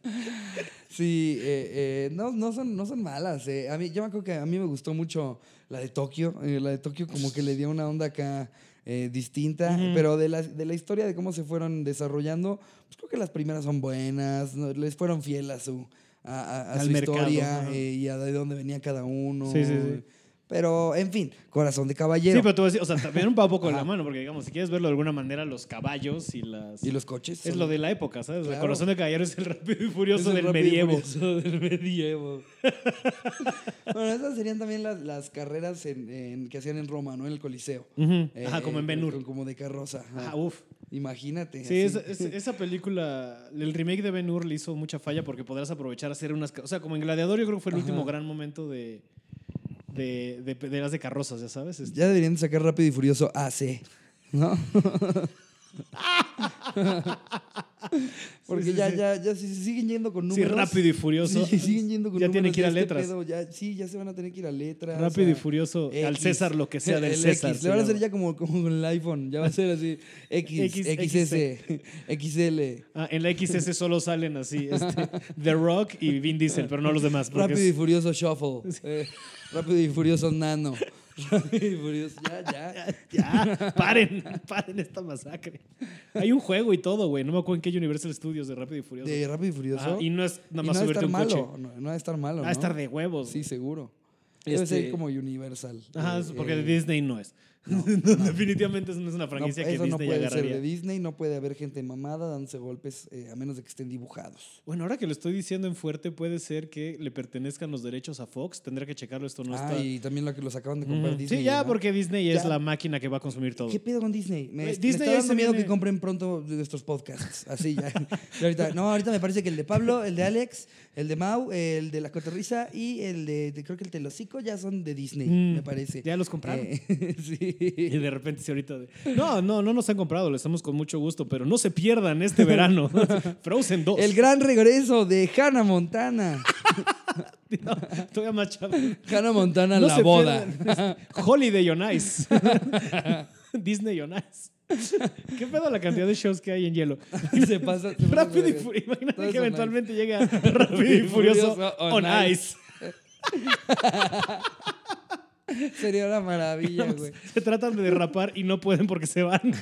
Sí, eh, eh, no, no, son, no son malas. eh. A mí, yo me acuerdo que a mí me gustó mucho la de Tokio. la de Tokio como que le dio una onda acá eh, distinta. Pero de la, de la historia de cómo se fueron desarrollando, pues creo que las primeras son buenas. ¿no? Les fueron fiel a su, a, a- a Al su mercado, historia eh, y a de dónde venía cada uno. Sí, sí, sí. Pero, en fin, corazón de caballero. Sí, pero te voy a decir, o sea, también un poco con la mano, porque digamos, si quieres verlo de alguna manera, los caballos y las. y los coches. Es lo de la época, ¿sabes? El corazón de caballero es el rápido y furioso del medievo. Furioso del medievo. bueno, esas serían también las, las carreras en- en- que hacían en Roma, ¿no? En el Coliseo. Eh, Ajá, como en eh, Ben Hur. con- Como de carroza. ajá. Ajá, uf. Imagínate. Sí, esa, es- esa película, el remake de Ben Hur le hizo mucha falla porque podrás aprovechar a hacer unas... O sea, como en Gladiador yo creo que fue el Ajá. último gran momento de, de, de, de las de carrozas, ya sabes. Este, Ya deberían de sacar Rápido y Furioso AC, ¿no? Porque Sí, sí, ya, sí. ya, ya si se siguen yendo con Sí, números. rápido y furioso. Sí, siguen yendo con Ya números. tienen que ir a este letras. pedo ya- sí, ya se van a tener que ir a letras. Rápido a- y furioso. al. César lo que sea del El César. X. Le van a hacer ya como, como con el iPhone. Ya va a ser así. X, X, XS, XL. Ah, en la XS solo salen así este, The Rock y Vin Diesel, pero no los demás. Rápido y Furioso Shuffle. Eh, rápido y Furioso Nano. Rápido y Furioso. Ya, ya. Ya, paren, paren esta masacre. Hay un juego y todo, güey. No me acuerdo en qué Universal Studios de Rápido y Furioso. De Rápido y Furioso. Y no es nada Y más no subirte un coche. malo. No, no ha de estar malo. Va a estar de huevos. Sí, seguro. Debe Este- ser como Universal. Ajá, Eh, porque eh, Disney no es. no, Definitivamente eso no es una no, franquicia que eso no Disney puede agarraría. ser de Disney, no puede haber gente mamada dándose golpes eh, a menos de que estén dibujados. Bueno, ahora que lo estoy diciendo en fuerte, puede ser que le pertenezcan los derechos a Fox. Tendré que checarlo, esto no ah, está. y también lo que los acaban de comprar. Disney. sí, ya, porque Disney es la máquina que va a consumir todo. ¿Qué pedo con Disney? Me, Güey, me Disney está dando miedo viene- que compren pronto nuestros podcasts. Así ya. Ahorita, no, ahorita me parece que el de Pablo, el de Alex, el de Mau, el de La Cotorrisa y el de, de- creo que el Telocico ya son de Disney, Mm, me parece. Ya los compraron. Eh, sí. Y de repente sí ahorita de, no, no, no nos han comprado, lo estamos con mucho gusto, pero no se pierdan este verano. Frozen 2. El gran regreso de Hannah Montana. No, todavía más chavo. Hannah Montana, No la se boda. pierdan. Holiday on Ice. Disney on Ice. ¿Qué pedo la cantidad de shows que hay en hielo? se pasa. se Rápido y. Furioso. Imagínate que eventualmente llega Rápido y Furioso on ice. Sería una maravilla, güey. Se tratan de derrapar y no pueden porque se van.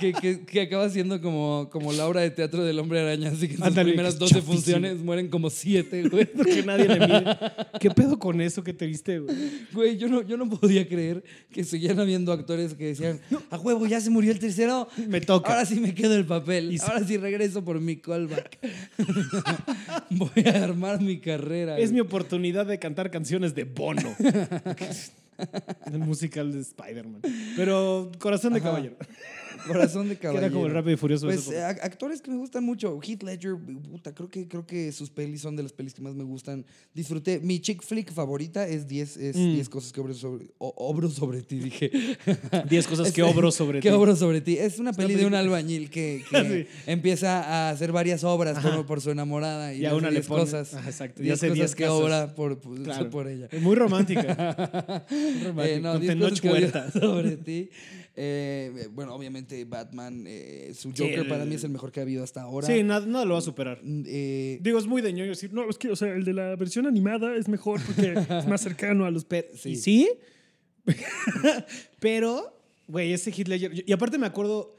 que, que, que acaba siendo como, como la obra de teatro del hombre araña, así que en sus Ándale, primeras que es 12 chafísimo. funciones mueren como 7, güey. Porque nadie le mide. ¿Qué pedo con eso que te viste, güey? Güey, yo no, yo no podía creer que seguían habiendo actores que decían, a huevo, ya se murió el tercero. Me toca. Ahora sí me quedo el papel. Y. Ahora sí regreso por mi callback. Voy a armar mi carrera. Es mi güey. oportunidad de cantar canciones de Bono. el musical de Spider-Man. Pero Corazón de Ajá. Caballero. Corazón de Que caballero. era como el rápido y furioso. Pues eh, actores que me gustan mucho. Heath Ledger, puta, creo que, creo que sus pelis son de las pelis que más me gustan. Disfruté. Mi chick flick favorita es 10 es Mm. 10 cosas que obro sobre, o- obro sobre ti, dije. 10 cosas que obro sobre que ti. obro sobre ti. Es una peli de un albañil que, que empieza a hacer varias obras por, por su enamorada y, Y a una le 10 pone- cosas. Ajá, exacto. Y 10 hace cosas 10 que casas. obra por, por, Claro. por ella. Muy romántica. Romántica. Eh, no, con 10 Tenoch cosas que odio Huerta. sobre ti. Eh, bueno, obviamente Batman, eh, su Joker el- para mí es el mejor que ha habido hasta ahora. Sí, nada, nada lo va a superar. Mm, eh, Digo, es muy de ñoño decir, no, es que, o sea, el de la versión animada es mejor porque es más cercano a los perros. Sí. ¿Y sí? Pero, güey, ese Heath Ledger... Y aparte me acuerdo...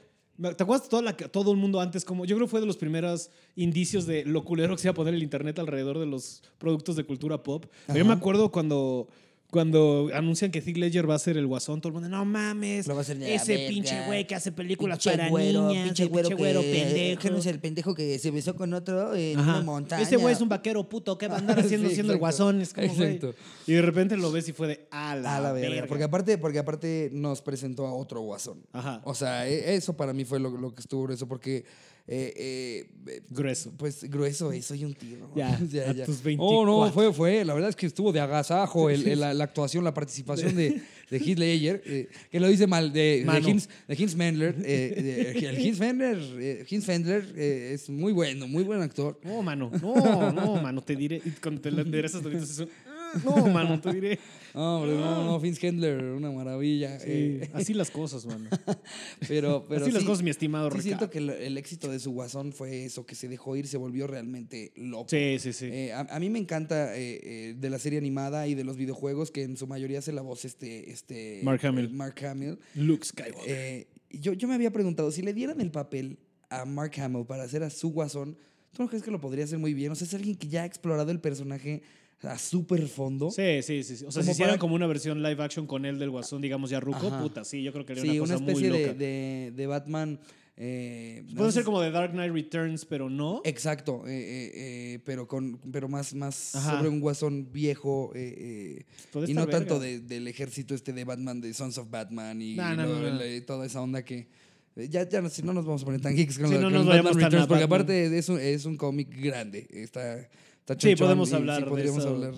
¿Te acuerdas toda la, todo el mundo antes? Como, yo creo que fue de los primeros indicios de lo culero que se iba a poner el internet alrededor de los productos de cultura pop. Yo me acuerdo cuando, cuando anuncian que Heath Ledger va a ser el guasón, todo el mundo, no mames, Lo va a la ese verga. pinche güey que hace películas Pinche para güero, niñas, pinche el güero, pinche güero que, pendejo. que no es el pendejo que se besó con otro en Ajá. una montaña. Ese güey es un vaquero puto, ¿qué va a andar haciendo Sí, siendo el guasón? Es como. Exacto. Y de repente lo ves y fue de a la, a la verga. verga. Porque aparte, porque aparte nos presentó a otro guasón. Ajá. O sea, e- eso para mí fue lo, lo que estuvo grueso, porque eh, eh, Grueso. pues grueso, eh, soy un tiro. Ya, a tus 24. Oh, no, fue, fue, la verdad es que estuvo de agasajo el- el- la, la actuación, la participación de, de Heath Ledger, eh, que lo dice mal, de, de, Mano. De Hinz Mendler. de- el eh, Hinz Mendler eh, es muy bueno, muy buen actor. No, mano. No, no, mano. Te diré. Cuando te enderezas, te dices, no, mano, te diré. No, hombre, no, no, Vince Hendler, una maravilla. Sí, eh, así las cosas, mano. pero, pero así las cosas, mi estimado sí siento que el, el éxito de su guasón fue eso, que se dejó ir, se volvió realmente loco. Sí, sí, sí. Eh, a, a mí me encanta eh, de la serie animada y de los videojuegos que en su mayoría hace la voz este, este Mark Hamill. Mark Hamill. Luke Skywalker. Yo, yo me había preguntado, si le dieran el papel a Mark Hamill para hacer a su guasón, ¿tú no crees que lo podría hacer muy bien? O sea, es alguien que ya ha explorado el personaje a súper fondo. Sí, sí, sí. O sea, si hicieran para- como una versión live action con él del Guasón, digamos ya Ruco, Ajá. puta, sí, yo creo que era Sí, una una cosa muy especie de, loca. de, de Batman. eh, no Puede sé ser si- como de Dark Knight Returns, pero no. Exacto, eh, eh, eh, pero con pero más, más Ajá. sobre un guasón viejo eh, eh, Puede y no estar tanto verga. de- del ejército este de Batman, de Sons of Batman y No, no, lo- no, no. le- toda esa onda que ya, ya no, si no nos vamos a poner tan geeks con, Sí, lo- no con nos Batman Returns, porque aparte es un, es un cómic grande, está, está Sí, podemos y hablar de podríamos hablar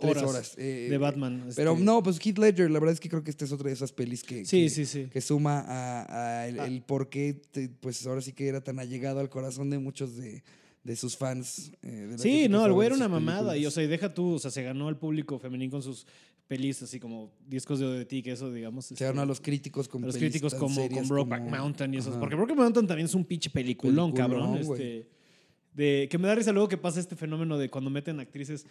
tres horas horas, eh, de Batman. Pero este. no, pues Heath Ledger, la verdad es que creo que esta es otra de esas pelis que, Sí, que- sí, sí. que suma a, a el, Ah. el por qué, te- pues ahora sí que era tan allegado al corazón de muchos de, de sus fans. eh, de Sí, no, el güey era una mamada. Y, o sea, y deja tú, o sea, se ganó al público femenino con sus pelis, así como discos de, de ti, que eso, digamos. se este, ganó a los críticos con a los críticos como serias con Brokeback como- Mountain y esos. Ajá. Porque Brokeback Mountain también es un pinche peliculón, Peliculón, cabrón. Este, de, que me da risa luego que pasa este fenómeno de cuando meten actrices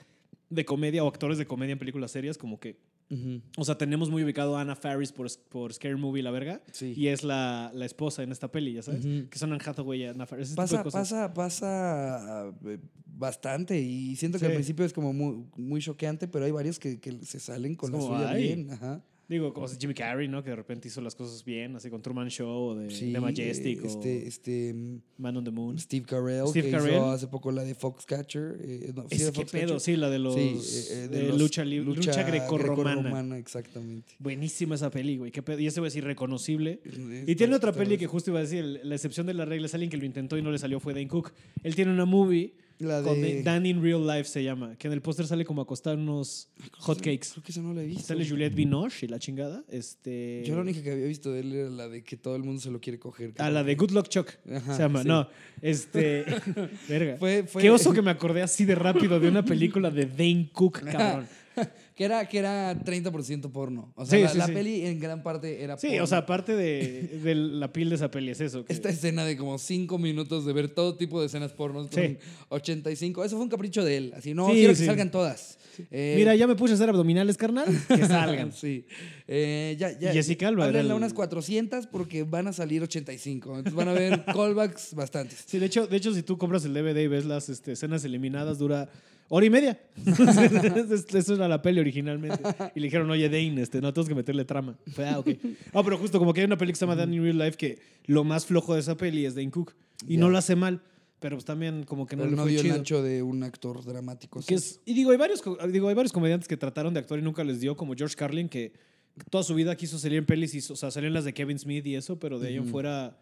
de comedia o actores de comedia en películas serias, como que, o sea, tenemos muy ubicado a Anna Faris por, por Scary Movie La Verga, Sí. y es la, la esposa en esta peli, ya sabes, que son Anne Hathaway y Anna Faris. Pasa, pasa, pasa eh, bastante y siento que Sí. al principio es como muy, muy choqueante, pero hay varios que, que se salen con la suya "Ay". bien. Ajá. Digo, como Jimmy Carrey, ¿no? Que de repente hizo las cosas bien, así con Truman Show o de, Sí, de Majestic eh, o este, este, mm, Man on the Moon. Steve Carell, Steve que Carell. hizo hace poco la de Foxcatcher. Eh, no, ¿sí Es era que pedo, sí, la de los Sí, eh, eh, de, los- lucha, li- lucha, grecorromana. grecorromana, exactamente. Buenísima esa peli, güey. qué pedo. Y ese güey es irreconocible. Y Está- tiene otra peli que justo iba a decir, la excepción de la regla es alguien que lo intentó y no le salió fue Dane Cook. Él tiene una movie La con. Dan in Real Life se llama, que en el póster sale como acostar unos hot cakes. Creo que esa no la he visto. Sale Juliette Binoche y la chingada. Este... Yo la única que había visto de él era la de que todo el mundo se lo quiere coger. Ah, la de Good Luck Chuck. Ajá, se llama. sí. No, este. verga. Fue, fue, Qué oso que me acordé así de rápido de una película de Dane Cook, cabrón. Que era, que era 30% porno. O sea, Sí, la, sí, la sí. peli en gran parte era Sí, porno. o sea, aparte de, de la piel de esa peli es eso. que- Esta escena de como cinco minutos de ver todo tipo de escenas pornos con Sí. 85. Eso fue un capricho de él. Así, no, Sí, quiero sí. que salgan todas. Eh, Mira, ya me puse a hacer abdominales, carnal. Que salgan. sí. Eh, ya, ya, Jessica Alba háblenle el- unas 400 porque van a salir 85. Entonces van a ver callbacks bastantes. Sí, de hecho, de hecho, si tú compras el DVD y ves las este, escenas eliminadas, dura hora y media. Eso era la peli originalmente. Y le dijeron, oye, Dane, este, no tenemos que meterle trama. Fue, ah, ok. Ah, pero justo como que hay una peli que se llama Dan in Real Life que lo más flojo de esa peli es Dane Cook. Y Ya. no lo hace mal, pero pues también como que no Pero le no fue dio el chido. ancho de un actor dramático. Que es- y digo hay, varios, digo, hay varios comediantes que trataron de actuar y nunca les dio, como George Carlin, que toda su vida quiso salir en pelis, y, o sea, salió en las de Kevin Smith y eso, pero de ahí en Ujú. fuera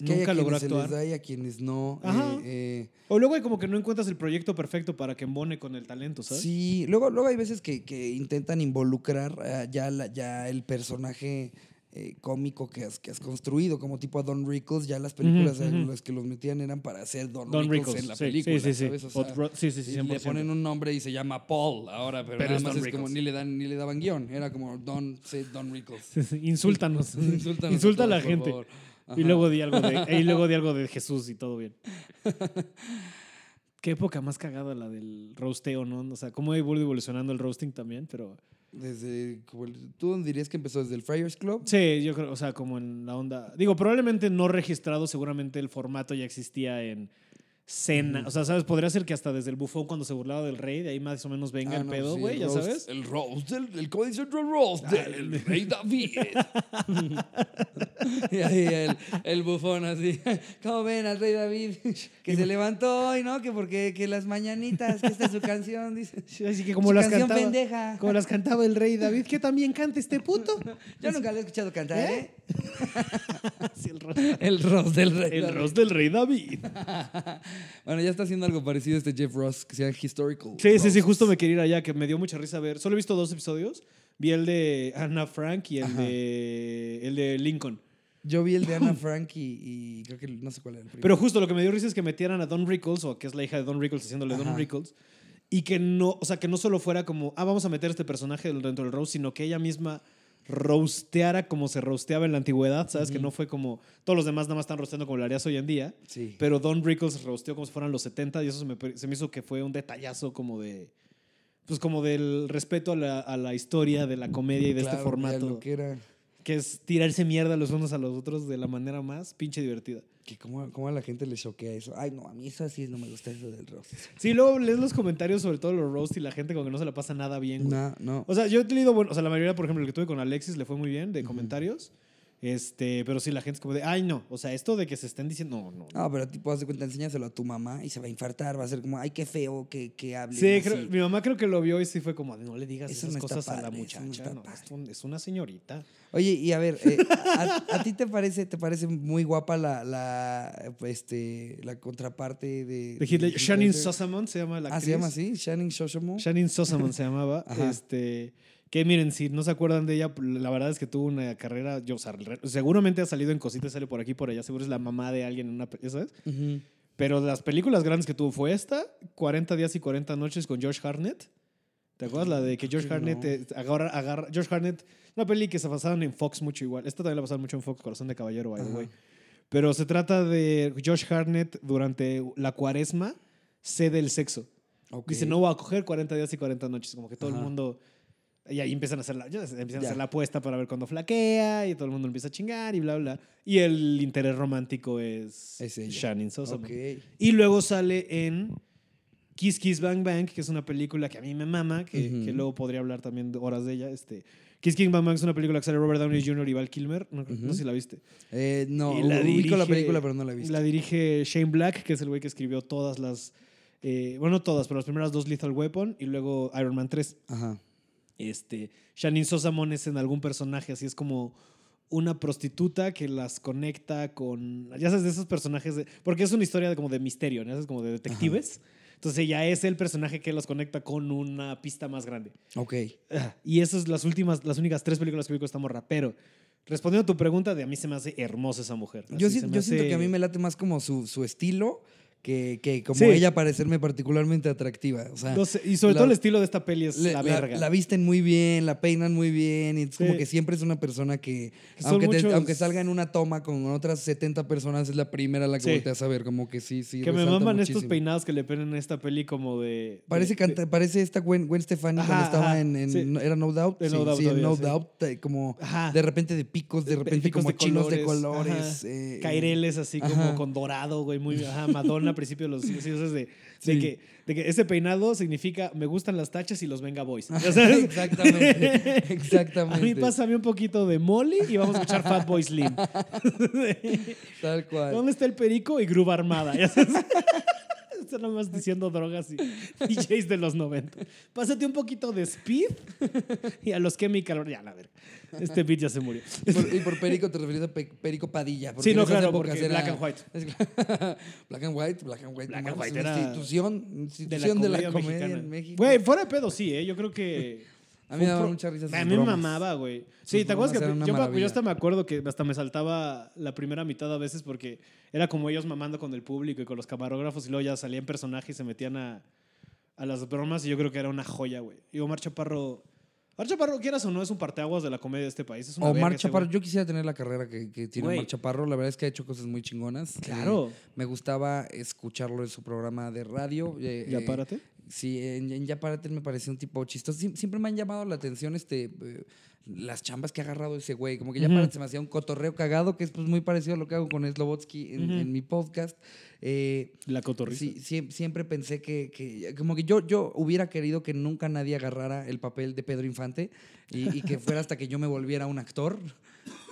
Es que hay nunca a logró quienes se les actuar. da y a quienes no. Ajá. eh, eh, O luego hay como que no encuentras el proyecto perfecto para que embone con el talento, ¿sabes? Sí, luego, luego hay veces que, que intentan involucrar eh, ya, la- ya el personaje eh, cómico que has, que has construido, como tipo a Don Rickles. Ya las películas ujú. las que los metían eran para hacer Don, Don Rickles, Rickles, en la sí, película. sí, sí, sí. ¿sabes? O O sea, Ro- sí, sí, sí, y le 100%. ponen un nombre y se llama Paul ahora, pero, Pero nada es más es como ni le, dan, ni le daban guion. Era como Don, Don Rickles. Insúltanos. Insúltanos Insulta a la por gente. Y luego di algo de, y luego di algo de Jesús y todo bien. Qué época más cagada la del roasteo, ¿no? O sea, cómo ha ido evolucionando el roasting también, pero... Desde, ¿Tú dónde dirías que empezó? ¿Desde el Friars Club? Sí, yo creo, o sea, como en la onda... Digo, probablemente no registrado, seguramente el formato ya existía en cena. O sea, ¿sabes? Podría ser que hasta desde el bufón cuando se burlaba del rey, de ahí más o menos venga Ah, el no, pedo, güey, el ya sabes. El roast, del, el Comedy Central roast del rey David. y ahí el, el bufón así. ¿Cómo ven al rey David? Que se levantó hoy, ¿no? Que porque que las mañanitas, que esta es su canción, dice. Sí, Así que como Su las canción cantaba... pendeja. Como las cantaba el rey David, que también canta este puto. Yo nunca lo he escuchado cantar, ¿eh? Sí, el roast, El roast del rey el David. roast del rey David. Bueno, ya está haciendo algo parecido a este Jeff Ross, que se llama Historical. Sí, sí, sí, justo me quería ir allá, que me dio mucha risa ver. Solo he visto dos episodios. Vi el de Anna Frank y el, Ajá. de, el de Lincoln. Yo vi el de Anna Frank y, y creo que no sé cuál era el primero. Pero justo lo que me dio risa es que metieran a Don Rickles, o que es la hija de Don Rickles haciéndole Don. Rickles, y que no, o sea, que no solo fuera como, ah, vamos a meter este personaje dentro del roast, sino que ella misma roasteara como se roasteaba en la antigüedad, ¿sabes? Que no fue como, todos los demás nada más están rosteando como lo harías hoy en día. Sí. Pero Don Rickles rosteó como si fueran los 70 y eso se me, se me hizo que fue un detallazo como de... Pues como del respeto a la, a la historia de la comedia y de Claro, este formato. Lo que era. Que es tirarse mierda los unos a los otros de la manera más pinche divertida. Que cómo, cómo a la gente le choquea eso. Ay, no, a mí eso así no me gusta eso del roast. Sí, luego lees los comentarios sobre todo los roast y la gente como que no se la pasa nada bien. güey. No, no. O sea, yo he leído, bueno, o sea, la mayoría, por ejemplo, el que tuve con Alexis le fue muy bien de comentarios. Este, pero sí, la gente es como de, ay, no. O sea, esto de que se estén diciendo, no, no. No, pero tipo, haz de cuenta, enséñaselo a tu mamá y se va a infartar. Va a ser como, ay, qué feo que, que hable. Sí, creo- mi mamá creo que lo vio y sí fue como, no le digas Eso esas no cosas a la muchacha. no no, es, un- es una señorita. Oye, y a ver, eh, a, a ti te parece, te parece muy guapa la, la, este, la contraparte de... De Hitler, Shannon? Sosamon se llama la Ah, actriz. ¿se llama así? Shannon Shoshamo. Shannon Sosamon se llamaba. Ajá. Este, que miren, si no se acuerdan de ella, la verdad es que tuvo una carrera, yo, o sea, seguramente ha salido en cositas, sale por aquí, por allá, seguro es la mamá de alguien en una, ¿sabes? Ujú. Pero las películas grandes que tuvo fue esta, 40 días y 40 noches con George Harnett. ¿Te acuerdas? La de que George Harnett eh, agarra, agarra- George Harnett, una peli que se basaban en Fox mucho igual. Esta también la pasaban mucho en Fox, Corazón de Caballero, by the way. Pero se trata de George Harnett durante la cuaresma, cede el sexo. Ok. Dice, no voy a coger 40 días y 40 noches. Como que todo Ajá. el mundo. Y ahí empiezan a hacer la, ya empiezan a hacer la apuesta para ver cuándo flaquea y todo el mundo empieza a chingar y bla, bla. Y el interés romántico es, Es. Shannon Sosa. Ok. Y luego sale en Kiss Kiss Bang Bang, que es una película que a mí me mama, que, Ujú. que luego podría hablar también de horas de ella. Este, Kiss Kiss Bang Bang es una película que sale Robert Downey Jr. y Val Kilmer. No, no Ujú. sé si la viste. Eh, no, Y la ubico la dirige- película, pero no la he visto. La dirige Shane Black, que es el güey que escribió todas las. eh, bueno, no todas, pero las primeras dos Lethal Weapon y luego Iron Man 3. Ajá. Este, Shannon Sosamon es en algún personaje, así es como una prostituta que las conecta con. Ya sabes, de esos personajes. de- porque es una historia de, como de misterio, ¿no? Es como de detectives. Entonces ella es el personaje que los conecta con una pista más grande. Ok. Ah, Y esas son las últimas, las únicas tres películas que vi con esta morra. Pero, respondiendo a tu pregunta, de a mí se me hace hermosa esa mujer. Yo, si- yo siento que a mí me late más como su, su estilo que, que como Sí. ella parecerme particularmente atractiva. O sea, y sobre la- todo el estilo de esta peli es le- la verga. la visten muy bien, la peinan muy bien, y es como que siempre es una persona que, aunque, te- aunque salga en una toma con otras 70 personas, es la primera a la que Sí. volteas a ver, como que sí, sí. que me maman estos peinados que le ponen en esta peli como de... Parece, de- canta- parece esta Gwen, Gwen Stefani Ajá, cuando estaba ajá, en. ¿Era No Doubt? En sí, No Doubt todavía, No. Doubt, eh, como Ajá. de repente de picos, de repente picos como chinos de colores, eh, Caireles así como con dorado, güey, muy Madonna a principio de los siglos de, que, de que ese peinado significa me gustan las tachas y los Venga Boys. Exactamente, exactamente. A mí pásame un poquito de Molly y vamos a escuchar Fatboy Slim. Tal cual. ¿Dónde está el perico y Gruba Armada? Está nada más diciendo drogas y DJs de los 90. Pásate un poquito de Speed y a los Chemical. Ya, a ver. Este beat ya se murió. Y por, y por Perico te refieres a Pe- Perico Padilla. Sí, no, claro, porque era- Black and White. Black and White, Black and White. Black no and White era institución, De la institución de la comedia, en México. Güey, fuera de pedo, sí, ¿eh? Yo creo que. A mí me daba mucha risa A mí me mamaba, güey. Sí, ¿te acuerdas que yo, me- yo maravilla. hasta me acuerdo que hasta me saltaba la primera mitad a veces porque era como ellos mamando con el público y con los camarógrafos y luego ya salían personajes y se metían a, a las bromas y yo creo que era una joya, güey. Y Omar Chaparro. Omar Chaparro, quieras o no, es un parteaguas de la comedia de este país. Es una Omar Chaparro, yo quisiera tener la carrera que, que tiene Güey. Omar Chaparro. La verdad es que ha hecho cosas muy chingonas. Claro. Eh, me gustaba escucharlo en su programa de radio. eh, Ya eh, párate. Sí, en, en Ya Párate me pareció un tipo chistoso. Siem- Siempre me han llamado la atención este, eh, las chambas que ha agarrado ese güey. Como que Ya Ujú. Párate se me hacía un cotorreo cagado, que es pues, muy parecido a lo que hago con Slobotsky en, mi podcast. Eh, La cotorriza. sí, siem- siempre pensé que, que- como que yo, yo hubiera querido que nunca nadie agarrara el papel de Pedro Infante y, y que fuera hasta que yo me volviera un actor.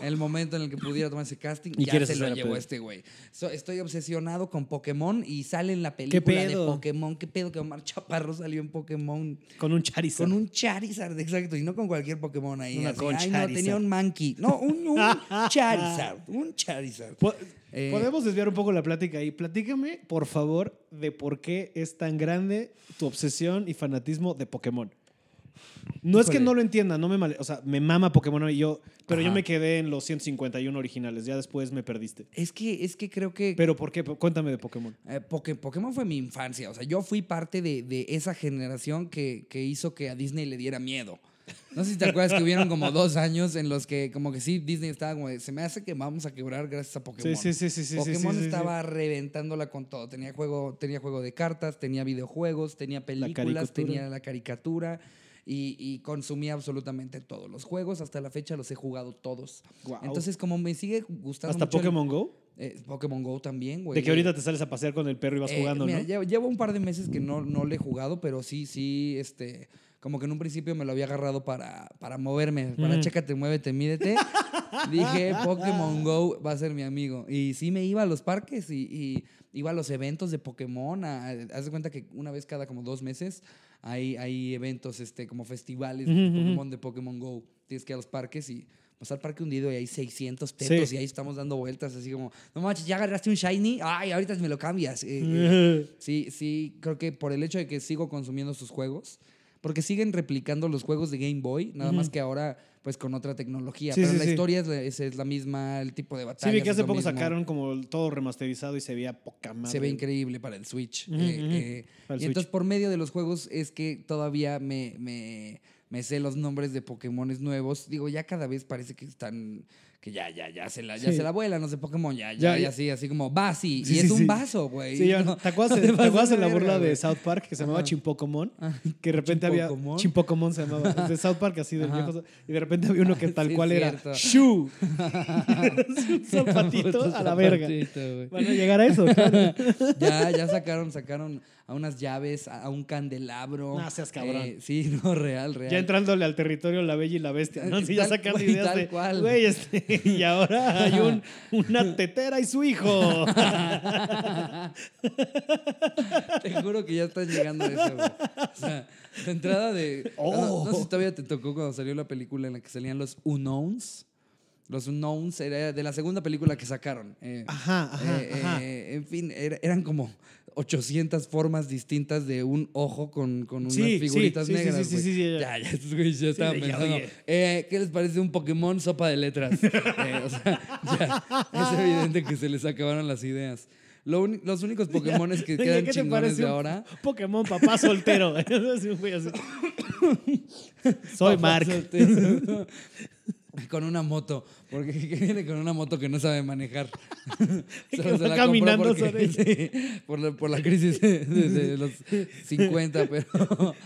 El momento en el que pudiera tomar ese casting, Y ya se lo llevó este güey. So- estoy obsesionado con Pokémon y sale en la película de pedo? Pokémon. ¿Qué pedo que Omar Chaparro salió en Pokémon? Con un Charizard. Con un Charizard, exacto. Y no con cualquier Pokémon ahí. Una así, con Ay, no, tenía un Mankey. No, un, un Charizard. Un Charizard. Po- Eh, Podemos desviar un poco la plática ahí. Platícame, por favor, de por qué es tan grande tu obsesión y fanatismo de Pokémon. No es que no lo entienda, no me male- o sea, me mama Pokémon y yo, pero yo me quedé en los 151 originales, ya después me perdiste. Es que, es que creo que Pero ¿por qué? Cuéntame de Pokémon. Eh, Poké- Pokémon fue mi infancia. O sea, yo fui parte de, de esa generación que, que hizo que a Disney le diera miedo. No sé si te acuerdas que hubieron como dos años en los que como que sí, Disney estaba como de, se me hace que vamos a quebrar gracias a Pokémon. Sí, sí, sí, sí. Pokémon sí, sí, sí. estaba reventándola con todo. Tenía juego, tenía juego de cartas, tenía videojuegos, tenía películas, tenía la caricatura y, y consumía absolutamente todos los juegos. Hasta la fecha los he jugado todos. Guau. Entonces, como me sigue gustando Hasta mucho el- Pokémon Go. eh, Pokémon Go también, güey. De que ahorita te sales a pasear con el perro y vas Eh, jugando, mira, ¿no? Llevo, llevo un par de meses que no, no le he jugado, pero sí, sí, este, como que en un principio me lo había agarrado para, para moverme, para Ujú. chécate, muévete, mídete. Dije, Pokémon Go va a ser mi amigo. Y sí me iba a los parques y, y iba a los eventos de Pokémon. haz de cuenta que una vez cada como dos meses hay, hay eventos, este, como festivales de Ujú, ujú. Pokémon, de Pokémon Go. Tienes que ir a los parques y vas al parque hundido y hay 600 tetos Sí. y ahí estamos dando vueltas así como, no manches, ya agarraste un shiny, ay, ahorita me lo cambias. Eh, eh, Sí, sí, creo que por el hecho de que sigo consumiendo sus juegos, porque siguen replicando los juegos de Game Boy, nada más que ahora pues con otra tecnología. Sí, Pero sí, la sí. historia es la, es, es la misma, el tipo de Sí, batalla. vi que hace poco sacaron como todo remasterizado y se veía poca madre. Se ve increíble para el Switch. Eh, eh, Para el y entonces Switch. por medio de los juegos es que todavía me, me, me sé los nombres de Pokémones nuevos. Digo, ya cada vez parece que están... Que ya, ya, ya se la, ya Sí. se la vuelan los de Pokémon. Ya, Ya, ya. así, así como Basi. Sí, y sí, es un vaso, güey. Sí, No, ¿te acuerdas, no te te acuerdas de la burla de. South Park que se llamaba Ajá. Chimpocomon? Que de repente había ¿Chimpocomon? Chimpocomon se llamaba, de South Park así del viejo y de repente había uno que tal Sí, cual era. Shu. un zapatito a la verga. Van a llegar a eso. claro. Ya, ya sacaron, sacaron a unas llaves, a, un candelabro. No seas cabrón. Eh, sí, no, real, real. Ya entrándole al territorio la bella y la bestia, ¿no? Sí, ya sacando ideas tal de, cual. güey, este, y ahora hay un, una tetera y su hijo. Te juro que ya están llegando a eso, güey. O sea, de entrada de. Oh. No, no sé si todavía te tocó cuando salió la película en la que salían los Unknowns. Los Unknowns era de la segunda película que sacaron. Eh, Ajá, ajá, eh, ajá. eh, en fin, era- eran como 800 formas distintas de un ojo con, con unas Sí, figuritas sí, negras. sí, sí, sí, ya. ya, ya, ya ya, pensando. eh, ¿Qué les parece un Pokémon sopa de letras? Eh, o sea, ya, es evidente que se les acabaron las ideas. Lo los únicos Pokémones que quedan ¿qué te chingones de ahora. Pokémon papá soltero. Soy Papá Mark. soltero. Con una moto, porque que viene con una moto que no sabe manejar. Que se va la caminando porque- sobre sí, por, la, por la crisis de, de- de los 50, pero...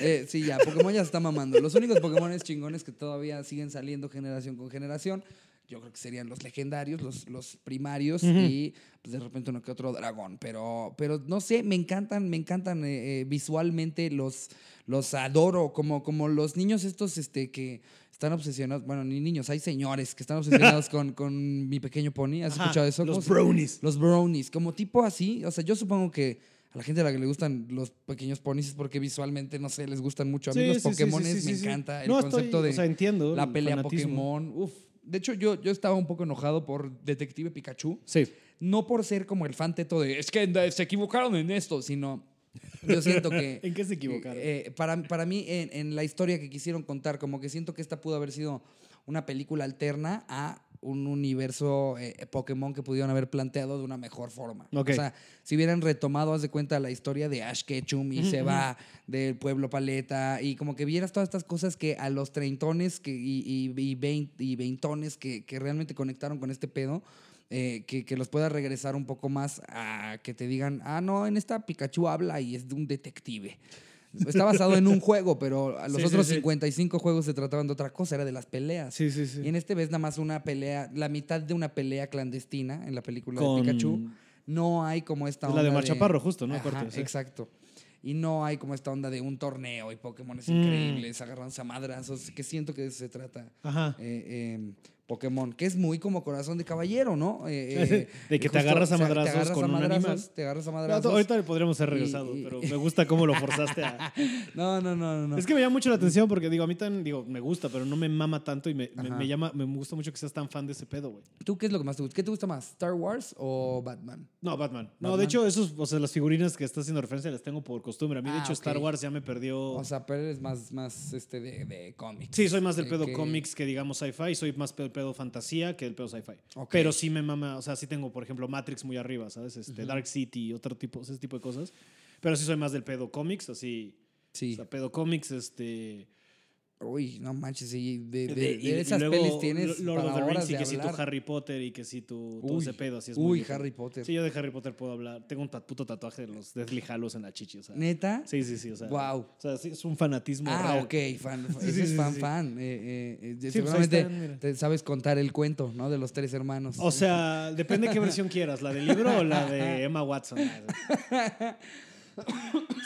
Eh, sí, ya, Pokémon ya se está mamando. Los únicos Pokémon chingones que todavía siguen saliendo generación con generación, yo creo que serían los legendarios, los, los primarios y pues, de repente uno que otro dragón. Pero, pero no sé, me encantan, me encantan eh, eh, visualmente, los, los adoro, como, como los niños estos este, que están obsesionados, bueno, ni niños, hay señores que están obsesionados con, con mi pequeño pony. ¿Has Ajá, escuchado eso? los ¿Cómo se- brownies. Los brownies, como tipo así. O sea, yo supongo que a la gente a la que le gustan los pequeños ponis es porque visualmente, no sé, les gustan mucho. A mí Sí, los sí, Pokémon sí, me encanta el No, estoy- concepto de o sea, entiendo la el pelea fanatismo. Pokémon. Uf. De hecho, yo, yo estaba un poco enojado por Detective Pikachu. Sí. No por ser como el fan teto de es que se equivocaron en esto, sino yo siento que. ¿En qué se equivocaron? eh, para, para mí, en, en la historia que quisieron contar, como que siento que esta pudo haber sido una película alterna a un universo eh, Pokémon que pudieron haber planteado de una mejor forma. O sea, si hubieran retomado, haz de cuenta, la historia de Ash Ketchum y se va del pueblo Paleta y como que vieras todas estas cosas que a los treintones que, y, y, y veintones que, que realmente conectaron con este pedo, eh, que, que los pueda regresar un poco más a que te digan, ah, no, en esta Pikachu habla y es de un detective. Está basado en un juego, pero a los Sí, sí, otros sí. 55 juegos se trataban de otra cosa, era de las peleas. Sí, sí, sí. Y en este ves nada más una pelea, la mitad de una pelea clandestina en la película Con- de Pikachu. No hay como esta Es onda la de Mar Chaparro, justo, ¿no? Ajá. Exacto. Y no hay como esta onda de un torneo y Pokémon Mm. increíbles, agarrándose a madrazos, que siento que de eso se trata Ajá. eh, eh, Pokémon, que es muy como corazón de caballero, ¿no? Eh, eh, De que te agarras a te madrazos agarras con a madrazos. Te agarras a No, madrazos. ahorita le podríamos haber regresado, y- pero me gusta cómo lo forzaste a... No, no, no, no. Es que me llama mucho la atención porque, digo, a mí también, digo, me gusta, pero no me mama tanto y me, me, Ajá. me llama, me gusta mucho que seas tan fan de ese pedo, güey. ¿Tú qué es lo que más te gusta? ¿Qué te gusta más? ¿Star Wars o Batman? No, Batman. No, de hecho, esos, o sea, las figurinas que estás haciendo referencia las tengo por costumbre. A mí, de Ah, hecho. Star Wars ya me perdió... O sea, pero eres más, más este, de, de cómics. Sí, soy más del pedo que- cómics que digamos sci-fi, soy más del pedo fantasía que del pedo sci-fi. Pero sí me mama, o sea, sí tengo, por ejemplo, Matrix muy arriba, ¿sabes? Este, Dark City, otro tipo, ese tipo de cosas. Pero sí soy más del pedo cómics, así. Sí. O sea, pedo cómics, este. Uy, no manches, y de, de, de- de y- y esas luego pelis tienes Lord para of the Rings y que si tu. Harry Potter y que si tu todo Uy, ese pedo, así es uy. Harry Potter. Sí, yo de Harry Potter puedo hablar. Tengo un puto tatuaje de los Deathly Hallows en la chichi, o sea. ¿Neta? Sí, sí, sí, o sea. Guau. O sea, sí, es un fanatismo Ah, real. ok, fan, Sí, ese sí, es fan, fan. Eh, eh, eh, pues seguramente están, te sabes contar el cuento, ¿no? De los tres hermanos. O sea, depende qué versión quieras, la del libro o la de Emma Watson.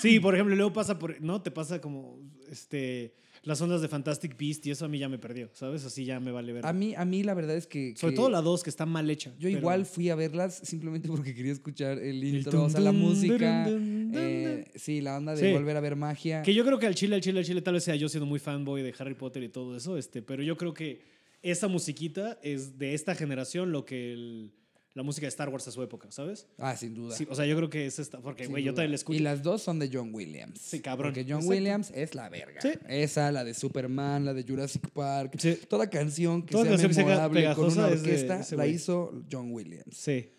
Sí, por ejemplo, luego pasa por, ¿no? Te pasa como este las ondas de Fantastic Beast y eso a mí ya me perdió, ¿sabes? Así ya me vale ver. a mí, a mí la verdad es que... Sobre que todo la 2 que está mal hecha. Yo pero- igual fui a verlas simplemente porque quería escuchar el intro, o sea, la música. eh, sí, la onda de Sí. volver a ver magia. Que yo creo que al chile, al chile, al chile, tal vez sea yo siendo muy fanboy de Harry Potter y todo eso, este, pero yo creo que esa musiquita es de esta generación lo que el- la música de Star Wars a su época, ¿sabes? Ah, sin duda. Sí, o sea, yo creo que es esta, porque, güey, yo también la escucho. Y las dos son de John Williams. Sí, cabrón. Porque John Exacto. Williams es la verga. Sí. Esa, la de Superman, la de Jurassic Park. Sí. Toda canción que Toda sea canción que sea memorable con una es de orquesta ese la hizo John Williams. Sí.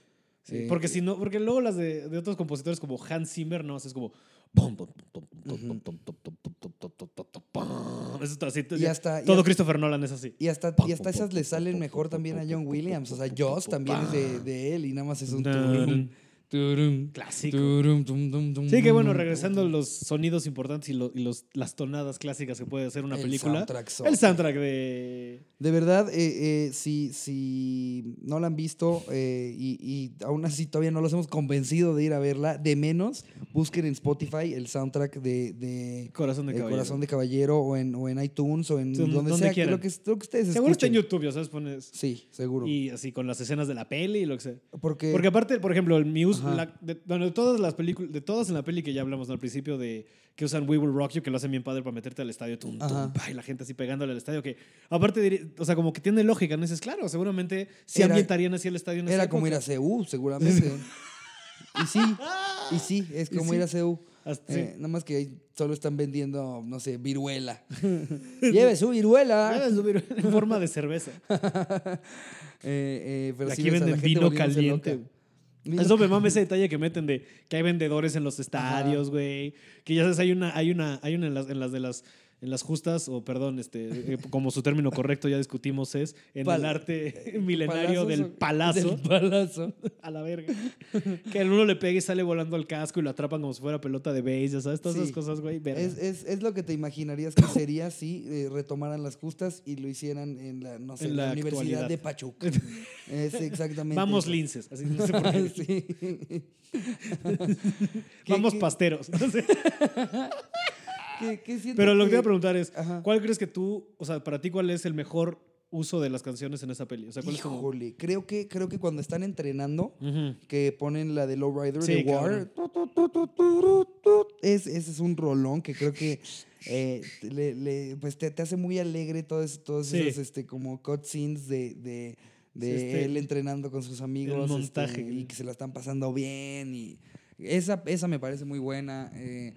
Sí, Eh, porque si no, porque luego las de, de otros compositores como Hans Zimmer, no, es como Eso está así, Y hasta- y todo hasta- Christopher Nolan es así. Y hasta, y hasta esas le salen mejor también a John Williams. O sea, Joss también es de, de él y nada más es un turum, Clásico. turum, tum, tum, tum, Sí, que bueno, regresando a los sonidos importantes y, lo- y los, las tonadas clásicas que puede hacer una El película. soundtrack el soundtrack de. De verdad, eh, eh, si, si no la han visto eh, y, y aún así todavía no los hemos convencido de ir a verla, de menos, busquen en Spotify el soundtrack de, de Corazón de Caballero. Corazón de Caballero o en, o en iTunes o en Donde- donde, donde sea, quieran. lo que, lo que ustedes Seguro está en escuchen. YouTube, ya sabes, pones. Sí, seguro. Y así con las escenas de la peli y lo que sea. Porque, Porque aparte, por ejemplo, el Muse, La- de, bueno, de todas las películas, de todas en la peli que ya hablamos ¿no? al principio de que usan We Will Rock You, que lo hacen bien padre para meterte al estadio, tum, tum, Ajá. pa, y la gente así pegándole al estadio, que aparte, o sea, como que tiene lógica, ¿no? Dices, claro, seguramente si Era- ambientarían así el estadio en esa era como ir a CEU, seguramente. y sí, y sí, es como sí. ir a. Hasta- sí. Eh, nada más que ahí solo están vendiendo, no sé, viruela. Lleve su viruela. Ah, subir en forma de cerveza. Eh, eh, pero Aquí sí venden gente vino caliente. Eso me mama ese detalle que meten de que hay vendedores en los estadios, güey. Que ya sabes, hay una, hay una, hay una en las, en las de las en las justas, o perdón, este, eh, como su término correcto ya discutimos es en Pal- el arte milenario ¿Palazos del palazo. Del palazo. A la verga. Que el uno le pega y sale volando al casco y lo atrapan como si fuera pelota de base, ya sabes, todas Sí. esas cosas, güey. Es, es, es lo que te imaginarías que sería si eh, retomaran las justas y lo hicieran en la, no sé, En la, la Universidad de Pachuca. es exactamente. Vamos eso. linces, así no sé por qué. Sí. Vamos qué- pasteros. No sé. ¿Qué- qué siento Pero lo que te iba a preguntar es, Ajá. ¿cuál crees que tú, o sea, para ti cuál es el mejor uso de las canciones en esa peli? O sea, ¿cuál es como... Híjole, creo que, creo que cuando están entrenando, que ponen la de Lowrider Sí, de War, es, ese es un rolón que creo que eh, le, le- pues te, te hace muy alegre todos, todos Sí. esos este, como cutscenes de, de, de Sí, este- él entrenando con sus amigos montaje. este, y que se la están pasando bien. Y esa, esa me parece muy buena. eh,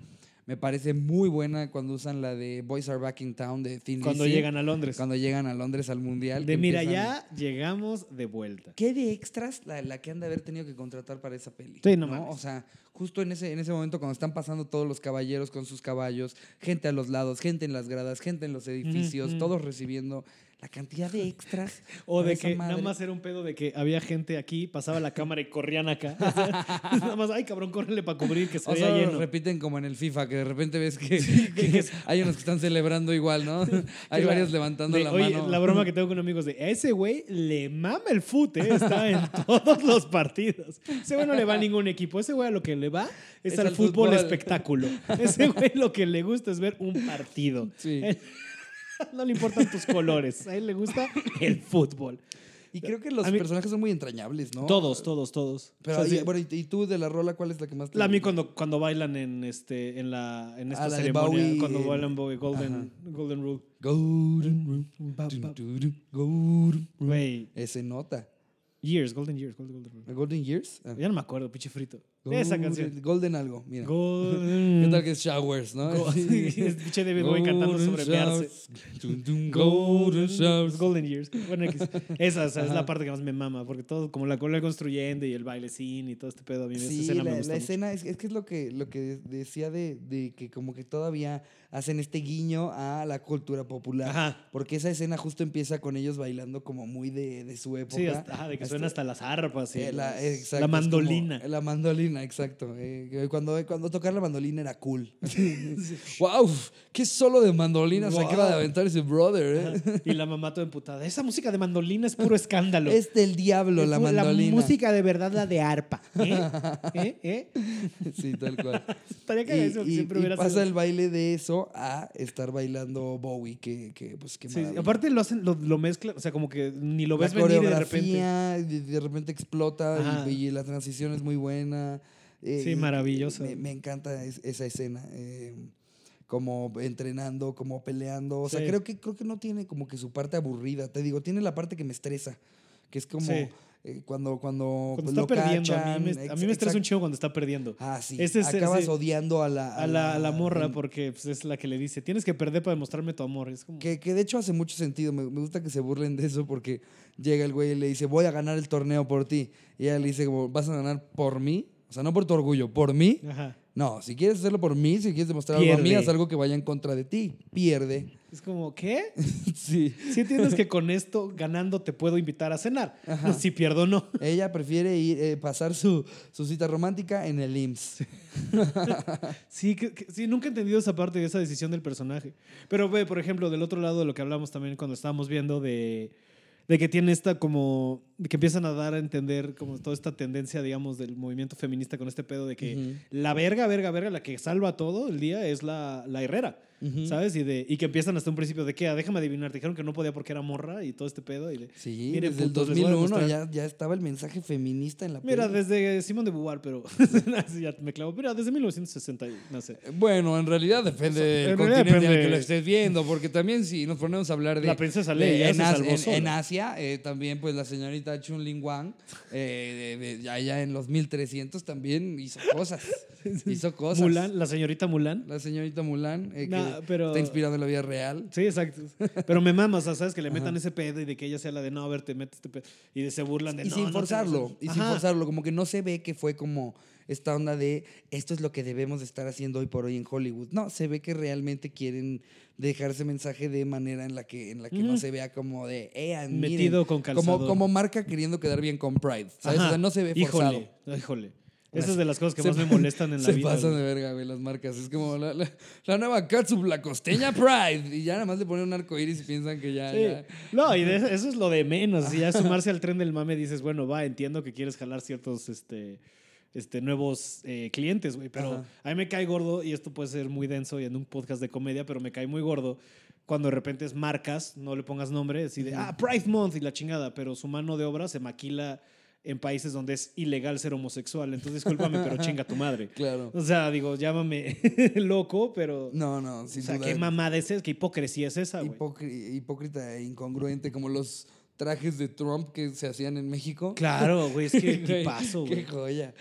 me parece muy buena cuando usan la de Boys Are Back in Town de Thin Cuando Lizzy, llegan a Londres. cuando llegan a Londres al Mundial. De mira, empiezan- ya llegamos de vuelta. ¿Qué de extras la, la que han de haber tenido que contratar para esa peli? Sí, no mames. O sea, justo en ese, en ese momento cuando están pasando todos los caballeros con sus caballos, gente a los lados, gente en las gradas, gente en los edificios, todos recibiendo la cantidad de extras. O de que nada más era un pedo de que había gente aquí, pasaba la cámara y corrían acá. O sea, nada más, ay cabrón, córrele para cubrir que se O vea sea, lleno. repiten como en el FIFA, que de repente ves que, que hay unos que están celebrando igual, ¿no? hay varios levantando de, la Oye, mano. la broma que tengo con amigos de, a ese güey le mama el fut, ¿eh? está en todos los partidos. Ese güey no le va a ningún equipo, ese güey a lo que le va es, Es al fútbol, fútbol. espectáculo. Ese güey lo que le gusta es ver un partido. Sí. Él- no le importan tus colores, a él le gusta el fútbol. Y creo que los mí- personajes son muy entrañables, ¿no? Todos, todos, todos. Pero, O sea, y, sí, bueno, y, tú de la rola, ¿cuál es la que más te La a mí cuando, cuando bailan en este en la en esta Ah, de ceremonia Bowie, cuando bailan Bowie Golden Ajá. Golden Rule. Golden Rule. Golden Güey, Ese nota. Years, Golden Years, Golden, Rule. ¿The Golden Years? Ah. Ya no me acuerdo, pinche frito. Esa canción. Golden algo, mira. Golden. ¿Qué tal que es Showers, no? Go- es pinche David Bowie cantando sobre Golden Golden Showers. Golden Years. Bueno, esa, esa es la parte que más me mama, porque todo, como la cola construyendo y el bailecín y todo este pedo, a mí esa escena la, me gusta la mucho. escena es, es que es lo que, lo que decía de, de que como que todavía hacen este guiño a la cultura popular. Ajá. Porque esa escena justo empieza con ellos bailando como muy de, de su época. Sí, hasta, de que suena hasta las arpas. Eh, la, exacto, la como- mandolina. la mandolina, exacto. Eh, cuando, cuando tocar la mandolina era cool. ¡Wow! ¡Qué solo de mandolina se Wow. acaba de aventar ese brother! eh! Y la mamá toda emputada. Esa música de mandolina es puro escándalo. Es del diablo la Es mandolina. música de verdad, la de arpa. ¿Eh? ¿Eh? ¿Eh? Sí, tal cual. Estaría Y, cagadísimo que y- siempre y hubiera pasa sido- el baile de eso a estar bailando Bowie, que, que pues qué Sí. Aparte lo hacen, lo, lo mezclan, o sea, como que ni lo la ves venir y de repente. de, repente explota y, y la transición es muy buena. Eh, Sí, maravillosa. Me, me encanta es- esa escena. eh, como entrenando, como peleando. O sea, Sí. creo que, creo que no tiene como que su parte aburrida. Te digo, tiene la parte que me estresa. Que es como. Eh, cuando, cuando, Cuando lo está perdiendo, a cachan, mí me, a mí me estresa un chingo cuando está perdiendo. Ah, sí. Ese Acabas sí. odiando a la, A la, a la morra, en- porque pues, es la que le dice, tienes que perder para demostrarme tu amor. Es como, Que, que de hecho hace mucho sentido. Me, me gusta que se burlen de eso porque llega el güey y le dice, voy a ganar el torneo por ti. Y ella le dice, ¿vas a ganar por mí? O sea, no por tu orgullo, por mí. Ajá. No, si quieres hacerlo por mí, si quieres demostrar algo a mí, haz algo que vaya en contra de ti. Pierde. Es como, ¿qué? sí. Si entiendes que con esto, ganando, te puedo invitar a cenar. Si pierdo, no. Ella prefiere ir, eh, pasar su, su cita romántica en el IMSS. Sí, que- que- sí, nunca he entendido esa parte de esa decisión del personaje. Pero ve, por ejemplo, del otro lado de lo que hablamos también cuando estábamos viendo de, de que tiene esta como, de que empiezan a dar a entender como toda esta tendencia, digamos, del movimiento feminista con este pedo de que la verga, verga, verga, la que salva todo el día es la, la herrera. ¿Sabes? Y, de, y que empiezan hasta un principio de que, ah, déjame adivinar, dijeron que no podía porque era morra y todo este pedo. Y de, Sí, desde el putos, les voy a 2001 demostrar. ya, ya estaba el mensaje feminista en la Mira, desde Simón de Beauvoir, pero ya me clavo. Mira, desde 1960, y no sé. Bueno, en realidad depende del realidad continente en el depende- que lo estés viendo, porque también si nos ponemos a hablar de... La princesa Leia en, en- en Asia, eh, también pues la señorita Chun Ling Wang, eh, de- de- allá en los 1300 también hizo cosas. hizo cosas. Mulan, la señorita Mulan. La señorita Mulan. eh, Ajá, pero- está inspirado en la vida real. Sí, exacto. Pero me mama, o sea, ¿sabes? Que le metan ese pedo y de que ella sea la de no, a ver, te metes este pedo. Y de se burlan de Y no, sin forzarlo, metas". y sin forzarlo, como que no se ve que fue como esta onda de esto es lo que debemos de estar haciendo hoy por hoy en Hollywood. No, se ve que realmente quieren dejar ese mensaje de manera en la que, en la que no se vea como de, eh, miren", Metido con como, calzador. como marca queriendo quedar bien con Pride, ¿sabes? Ajá. O sea, no se ve forzado. Híjole, híjole. Esa es de las cosas que Se más me molestan en la se vida. pasan güey. de verga, güey, las marcas. Es como la, la, la nueva catsup, la costeña Pride. Y ya nada más le ponen un arco iris y piensan que ya. Sí. ya- No, y de eso, eso es lo de menos. Si ya sumarse al tren del mame dices, bueno, va, entiendo que quieres jalar ciertos este, este, nuevos eh, clientes, güey. Pero Ajá. a mí me cae gordo, y esto puede ser muy denso y en un podcast de comedia, pero me cae muy gordo cuando de repente es marcas, no le pongas nombre, así de, ah, Pride Month y la chingada, pero su mano de obra se maquila en países donde es ilegal ser homosexual. Entonces, discúlpame, pero chinga tu madre. Claro. O sea, digo, llámame loco, pero... No, no, o sin sea, duda. qué mamada es esa, qué hipocresía es esa, güey. Hipócri- hipócrita e incongruente, como los trajes de Trump que se hacían en México. Claro, güey, es que qué paso, Qué güey. joya.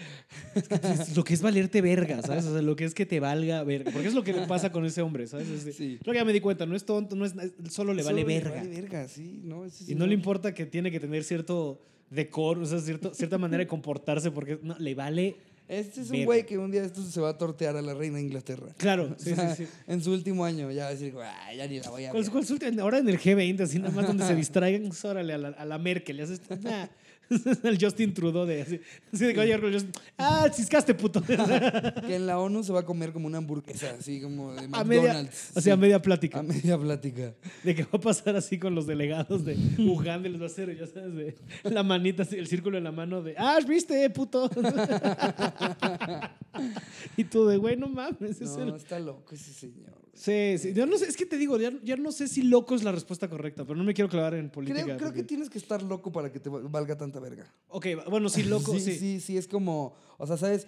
Es lo que es valerte verga, ¿sabes? O sea, lo que es que te valga verga. Porque es lo que le pasa con ese hombre, ¿sabes? Es de- Sí. Creo que ya me di cuenta, no es tonto, no es, solo le vale Solo verga. Le vale verga, sí. No, ese Y no señor- le importa que tiene que tener cierto decoro, o sea, cierto, cierta manera de comportarse, porque no, le vale. Este es un güey que un día esto se va a tortear a la reina de Inglaterra. Claro, O sí, sea, sí, sí. En su último año ya va a decir, "Ay, ya ni la voy a ¿Cuál, ver". ahora en el G20, así nada más donde se distraigan, pues, órale, a la, a la Merkel. le haces, nah. el Justin Trudeau de así, así de que Justin, ah, ciscaste, puto. Que en la ONU se va a comer como una hamburguesa, así como de a media, McDonald's. o sea, a media plática. A media plática. De que va a pasar así con los delegados de Uganda y les va a hacer, ya sabes, de la manita, el círculo en la mano de, ah, viste, puto. y tú de, güey, no mames. es No, el- está loco ese señor. Sí, sí. Yo no sé, es que te digo, ya, ya no sé si loco es la respuesta correcta, pero no me quiero clavar en política. Creo, creo que tienes que estar loco para que te val- valga tanta verga. Ok, bueno, sí, loco, sí. sí, sí, sí, es como, o sea, ¿sabes?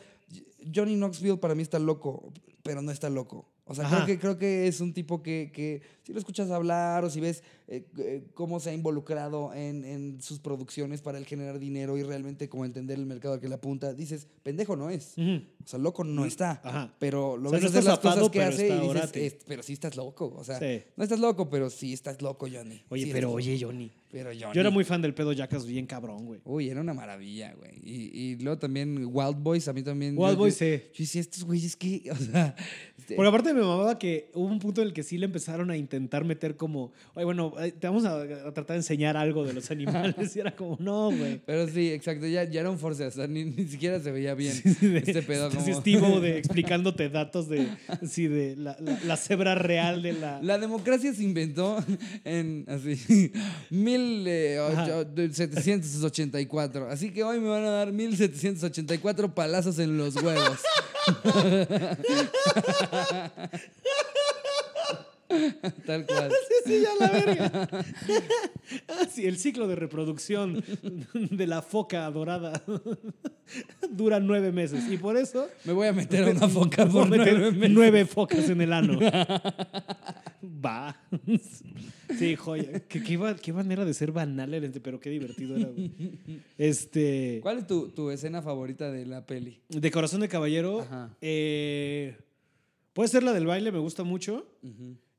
Johnny Knoxville para mí está loco, pero no está loco. O sea, creo que, creo que es un tipo que, que si lo escuchas hablar o si ves eh, eh, cómo se ha involucrado en, en sus producciones para él generar dinero y realmente como entender el mercado al que le apunta, dices, pendejo no es. O sea, loco no está. Ajá. Pero lo O sea, ves no hacer las cosas que hace y dices, orate. "Es- pero sí estás loco. O sea, Sí. no estás loco, pero sí estás loco, Johnny. Oye, Sí pero oye. Johnny. Pero Johnny. Yo era muy fan del pedo Jackass bien cabrón, güey. Uy, era una maravilla, güey. Y, y luego también Wild Boys, a mí también. Wild Boys, sí. Yo decía, estos güeyes que, o sea. Este, Por aparte me mamaba que hubo un punto en el que sí le empezaron a intentar meter como, oye, bueno, eh, te vamos a, a tratar de enseñar algo de los animales. y era como, no, güey. pero sí, exacto, ya, ya era un force, o sea, ni, ni siquiera se veía bien De- este pedo. Como... De explicándote datos de, sí, de la, la- la cebra real de la... La democracia se inventó en así 1784. Así que hoy me van a dar 1784 palazos en los huevos. Tal cual. Sí, ya la verga. Ah, sí, el ciclo de reproducción de la foca dorada dura nueve meses. Y por eso Me voy a meter a una foca voy a por meter nueve meses. nueve focas en el ano. Va. Sí, joya. Qué, qué, va- qué manera de ser banal, este, pero qué divertido era. Este. ¿Cuál es tu, tu escena favorita de la peli? De Corazón de Caballero. Ajá. eh, puede ser la del baile, me gusta mucho.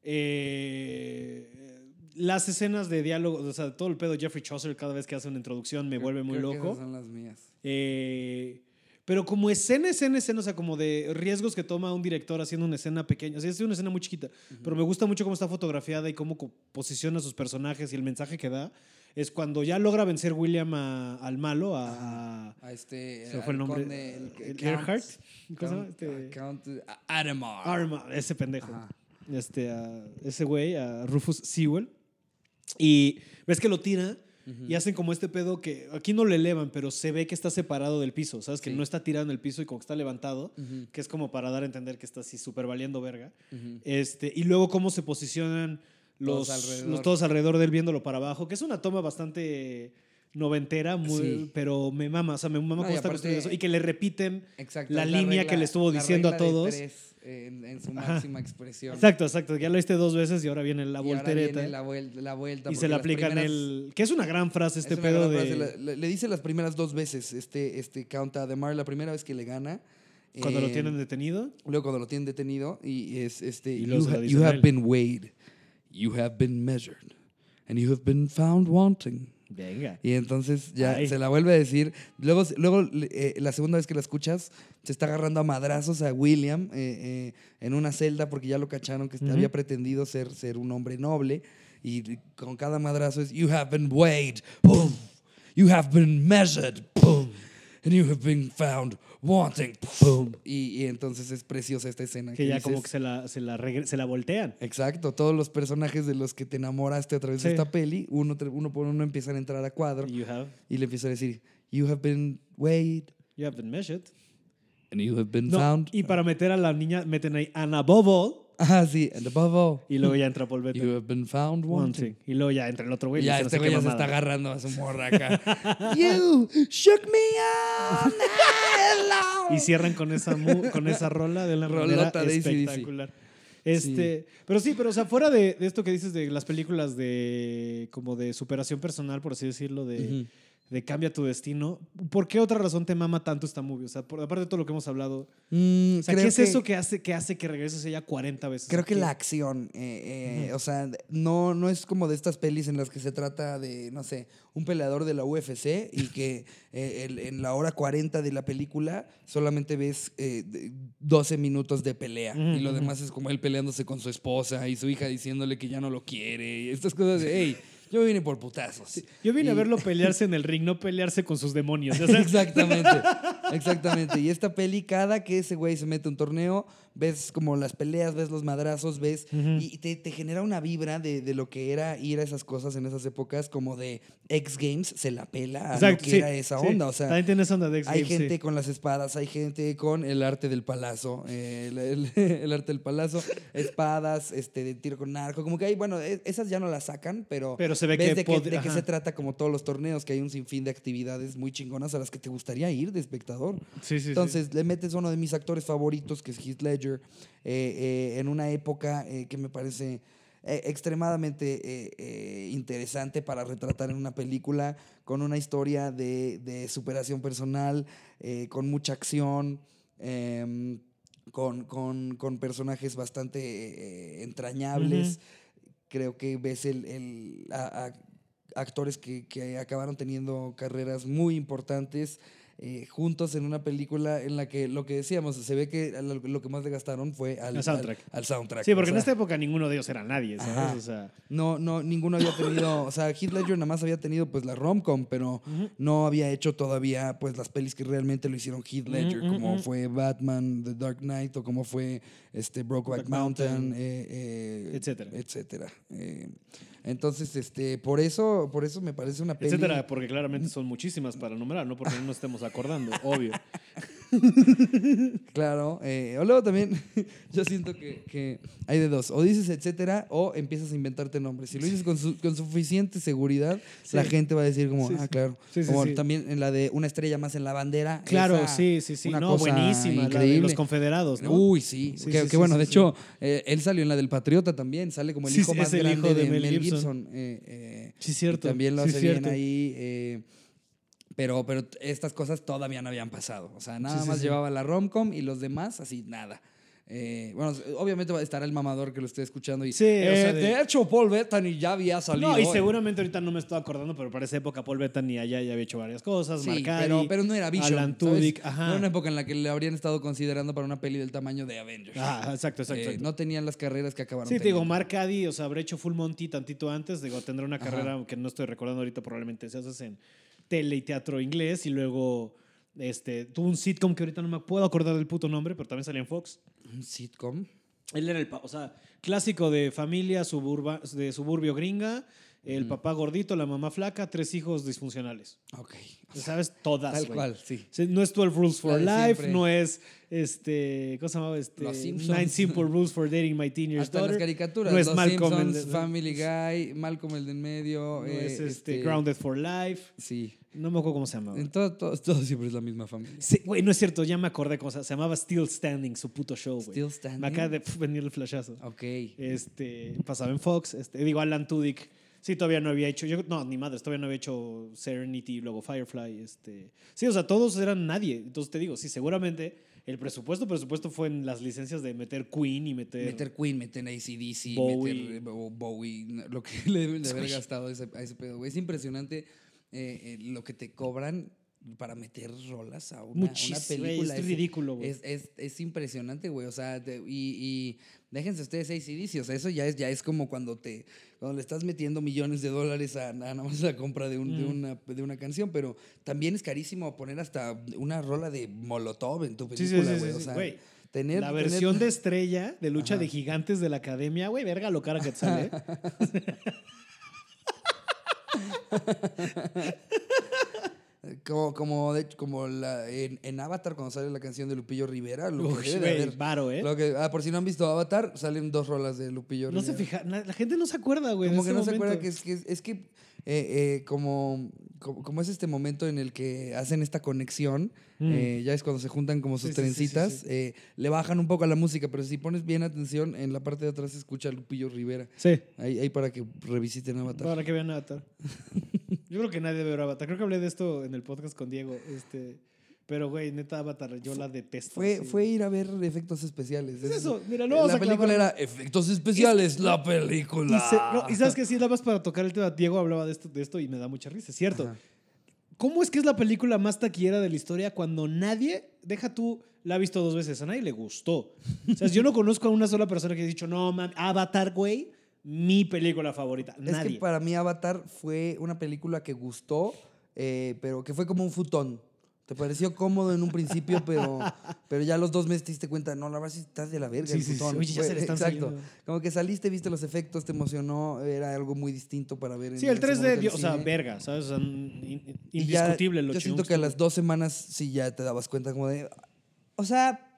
Eh, las escenas de diálogo, o sea, todo el pedo de Jeffrey Chaucer cada vez que hace una introducción me vuelve muy Creo que loco. esas son las mías. Eh, pero como escena, escena, escena, o sea, como de riesgos que toma un director haciendo una escena pequeña. O sea, es una escena muy chiquita, pero me gusta mucho cómo está fotografiada y cómo posiciona a sus personajes y el mensaje que da. Es cuando ya logra vencer William a- al malo, a. a- A este. se fue el nombre. Earhart. ¿Cómo se llama? Este- Adamar. Arma, ese pendejo. Ajá. Este, a ese güey, a Rufus Sewell. Y ves que lo tira y hacen como este pedo que aquí no lo elevan, pero se ve que está separado del piso, ¿sabes? Que Sí. no está tirado en el piso y como que está levantado, Ujú, que es como para dar a entender que está así súper valiendo verga. ujú. Este, y luego cómo se posicionan los, Todos alrededor. los todos alrededor de él viéndolo para abajo, que es una toma bastante noventera, muy, Sí. pero me mama, o sea, me mama No, cómo está aparte- eso. Y que le repiten Exacto. la línea que le estuvo diciendo a todos. tres En, en su Ajá. máxima expresión. Exacto, exacto. Ya lo viste dos veces y ahora viene la Y voltereta. viene la, vuel- la vuelta. y se le aplican primeras- el. Que es una gran frase este pedo de. frase, le, dice las primeras dos veces este, este Count Ademar, la primera vez que le gana, Cuando lo Eh, tienen detenido. Luego cuando lo tienen detenido y es este Y you, ha- have been weighed, you have been measured, and you have been found wanting. Venga. Y entonces ya Ay. se la vuelve a decir. Luego, luego eh, la segunda vez que la escuchas, se está agarrando a madrazos a William eh, eh, en una celda porque ya lo cacharon que Ujú. había pretendido ser, ser un hombre noble. Y con cada madrazo es, you have been weighed, boom. You have been measured, boom. And you have been found wanting, boom. Y, y entonces es preciosa esta escena. Que ya dices, como que se la, se la, se la voltean. Exacto, todos los personajes de los que te enamoraste a través de esta peli, uno, uno por uno empiezan a entrar a cuadro. You have, Y le empieza a decir, You have been weighed you have been measured. and you have been No, found. y para meter a la niña, meten ahí and above all. Ah, sí, and above all, Y luego ya entra Paul Bettany. you have been found wanting. Y luego ya entra el otro güey. Y ya este güey ya se está agarrando a su morra acá. you shook me all night. Y cierran con esa, mu- con esa rola de la Rolota de espectacular. Este, Pero sí, pero o sea, fuera de, de esto que dices de las películas de como de superación personal, por así decirlo, de. De cambia tu destino, ¿por qué otra razón te mama tanto esta movie? O sea, por, aparte de todo lo que hemos hablado, Mm, o sea, creo ¿qué es que- eso que hace que hace que regreses ella 40 veces? Creo que ¿qué? la acción, eh, eh, o sea, no, no es como de estas pelis en las que se trata de, no sé, un peleador de la UFC y que eh, el- en la hora 40 de la película solamente ves eh, de- 12 minutos de pelea y lo demás es como él peleándose con su esposa y su hija diciéndole que ya no lo quiere y estas cosas de, hey, yo vine por putazos. Yo vine a verlo pelearse en el ring, no pelearse con sus demonios. Exactamente, exactamente. Y esta peli, cada que ese güey se mete a un torneo, ves como las peleas, ves los madrazos, ves. Y te, te genera una vibra de, de lo que era ir a esas cosas en esas épocas, como de X Games se la pela a Exacto, lo que sí, era esa sí. onda. O sea, También tiene esa onda de X hay Games, sí. gente con las espadas, hay gente con el arte del palazo, eh, el, el- el arte del palazo, espadas, este, de tiro con arco, como que hay, bueno, e- esas ya no las sacan, pero, Pero se ve ves que de, ajá. se trata como todos los torneos, que hay un sinfín de actividades muy chingonas a las que te gustaría ir de espectador. Sí, sí, sí. Entonces le metes uno de mis actores favoritos, que es Heath Ledger, eh, eh, en una época eh, que me parece extremadamente interesante para retratar en una película, con una historia de, de superación personal, con mucha acción, em, con, con- con personajes bastante entrañables. Creo que ves el, el- a- a- actores que, que acabaron teniendo carreras muy importantes eh, juntos en una película en la que lo que decíamos, se ve que lo, que más le gastaron fue al, Al soundtrack. al- al soundtrack. Sí, porque O en esta época ninguno de ellos era nadie, ¿sabes? Ajá. O sea, no, no, ninguno había tenido, o sea, Heath Ledger nada más había tenido pues la romcom, pero no había hecho todavía pues las pelis que realmente lo hicieron Heath Ledger, como fue Batman, The Dark Knight o como fue este Brokeback Brokeback Mountain, Mountain, eh, eh, etcétera. etcétera. Entonces, este, por eso, por eso me parece una peli. etcétera, porque claramente son muchísimas para numerar, no porque no nos estemos acordando, obvio. Claro. eh, o luego también, yo siento que, que hay de dos. O dices etcétera o empiezas a inventarte nombres. Si lo dices con, su- con suficiente seguridad, Sí. la gente va a decir como, Sí, ah, claro. Sí, sí, como sí. también en la de una estrella más en la bandera. Claro, esa, sí, sí, sí. una No, cosa buenísima. La de increíble. los confederados, ¿no? Uy, sí. Que, bueno, de hecho, eh, él salió en la del Patriota también. Sale como el hijo más grande hijo de de, Mel Gibson. Gibson. eh, Sí, y cierto. también lo hace bien ahí. Pero, pero estas cosas todavía no habían pasado. O sea, nada Sí, sí, más sí. llevaba la romcom y los demás, así, nada. Eh, bueno, obviamente va a estar el mamador que lo esté escuchando y Sí, o "Eh, sea, de- de hecho Paul Bettany ya había salido. No, y en-". seguramente ahorita no me estoy acordando, pero para esa época Paul Bettany allá ya había hecho varias cosas. Sí, Marcari, pero, pero no era Vision. Alan. Tudyk, No ajá. era una época en la que le habrían estado considerando para una peli del tamaño de Avengers. Ah, exacto, exacto. Eh, exacto. no tenían las carreras que acabaron Sí, te digo. Mark Caddy, o sea, habrá hecho Full Monty tantito antes, digo, tendrá una Ajá. carrera que no estoy recordando ahorita, probablemente se hace en tele y teatro inglés, y luego este, tuvo un sitcom que ahorita no me puedo acordar del puto nombre, pero también salía en Fox. Un sitcom. Él era el, o sea, clásico de familia suburba, de suburbio gringa, el papá gordito, la mamá flaca, tres hijos disfuncionales. Ok. ¿Sabes? Todas, Tal güey. cual, sí. No es 12 Rules for Life, siempre. no es este, ¿cómo se llamaba? Este, Los Simpsons. Nine Simple Rules for Dating My Teenage Hasta en las Daughter. caricaturas. No es Los Malcolm el Simpsons, de- Family Guy, Malcolm el de en medio. No eh, es este, Grounded for Life. Sí. No me acuerdo cómo se llamaba. En todo, todo, todo siempre es la misma familia. Sí, güey, no es cierto, ya me acordé cómo se, se llamaba Still Standing, su puto show, güey. Still Standing. Me acaba de pf, venir el flashazo. Ok. Este, pasaba en Fox, este, digo, Alan Tudyk. Sí, todavía no había hecho, yo, no, ni madres, todavía no había hecho Serenity, luego Firefly, este. Sí, o sea, todos eran nadie. Entonces te digo, sí, seguramente el presupuesto, presupuesto fue en las licencias de meter Queen y meter... Meter Queen, meter ACDC, Bowie. meter Bowie, lo que le deben de haber gastado a ese, a ese pedo, güey. Es impresionante eh, eh, lo que te cobran para meter rolas a una, una película. es Es- ridículo, güey. Es, es, es impresionante, güey. O sea, te- y, y déjense ustedes ACDC. O sea, eso ya es, ya es como cuando te cuando le estás metiendo millones de dólares a, a nada más la compra de, un- de, Mm. una, de una canción. Pero también es carísimo poner hasta una rola de Molotov en tu Sí, sí, película, sí, güey. sí, o sí, sea, güey. tener, la tener- versión de estrella de lucha Ajá. de gigantes de la academia, güey, verga lo cara que te sale. Como, como, de como la, en, en Avatar, cuando sale la canción de Lupillo Rivera, lo Uy, que debe haber- varo, ¿eh? lo que- ah, por si no han visto Avatar, salen dos rolas de Lupillo No Rivera. se fija, la gente no se acuerda, güey. Como que no se acuerda que es que, es que eh, eh, como, como, como es este momento en el que hacen esta conexión, Mm. eh, ya es cuando se juntan como sus Sí, sí, sí, sí, trencitas, sí. eh, le bajan un poco a la música, pero si pones bien atención, en la parte de atrás se escucha Lupillo Rivera. Sí, Ahí, ahí para que revisiten Avatar. para que vean Avatar. Yo creo que nadie ver Avatar. Creo que hablé de esto en el podcast con Diego. Este, pero, güey, neta, Avatar, yo la detesto. Fue, fue ir a ver efectos especiales. Es Es- eso, mira, no la película clavar. era efectos especiales, la película. Y, se- no, y sabes que sí, nada más para tocar el tema, Diego hablaba de esto, de esto y me da mucha risa, es cierto. Ajá. ¿Cómo es que es la película más taquillera de la historia cuando nadie, deja tú, la ha visto dos veces, a nadie le gustó? O sea, yo no conozco a una sola persona que haya dicho, no, man, Avatar, güey, mi película favorita. Es Nadie. que para mí Avatar fue una película que gustó, eh, pero que fue como un futón. Te pareció cómodo en un principio, pero, pero ya a los dos meses te diste cuenta, no, la verdad sí estás de la verga Sí, el sí, sí. Oye, ya se le están Exacto. saliendo. Como que saliste, viste los efectos, te emocionó, era algo muy distinto para ver. en Sí, el ese 3D, momento dio- en o sea, verga, ¿sabes? O sea, in- Y ya, indiscutible lo Yo siento que a las dos semanas sí ya te dabas cuenta como de, o sea,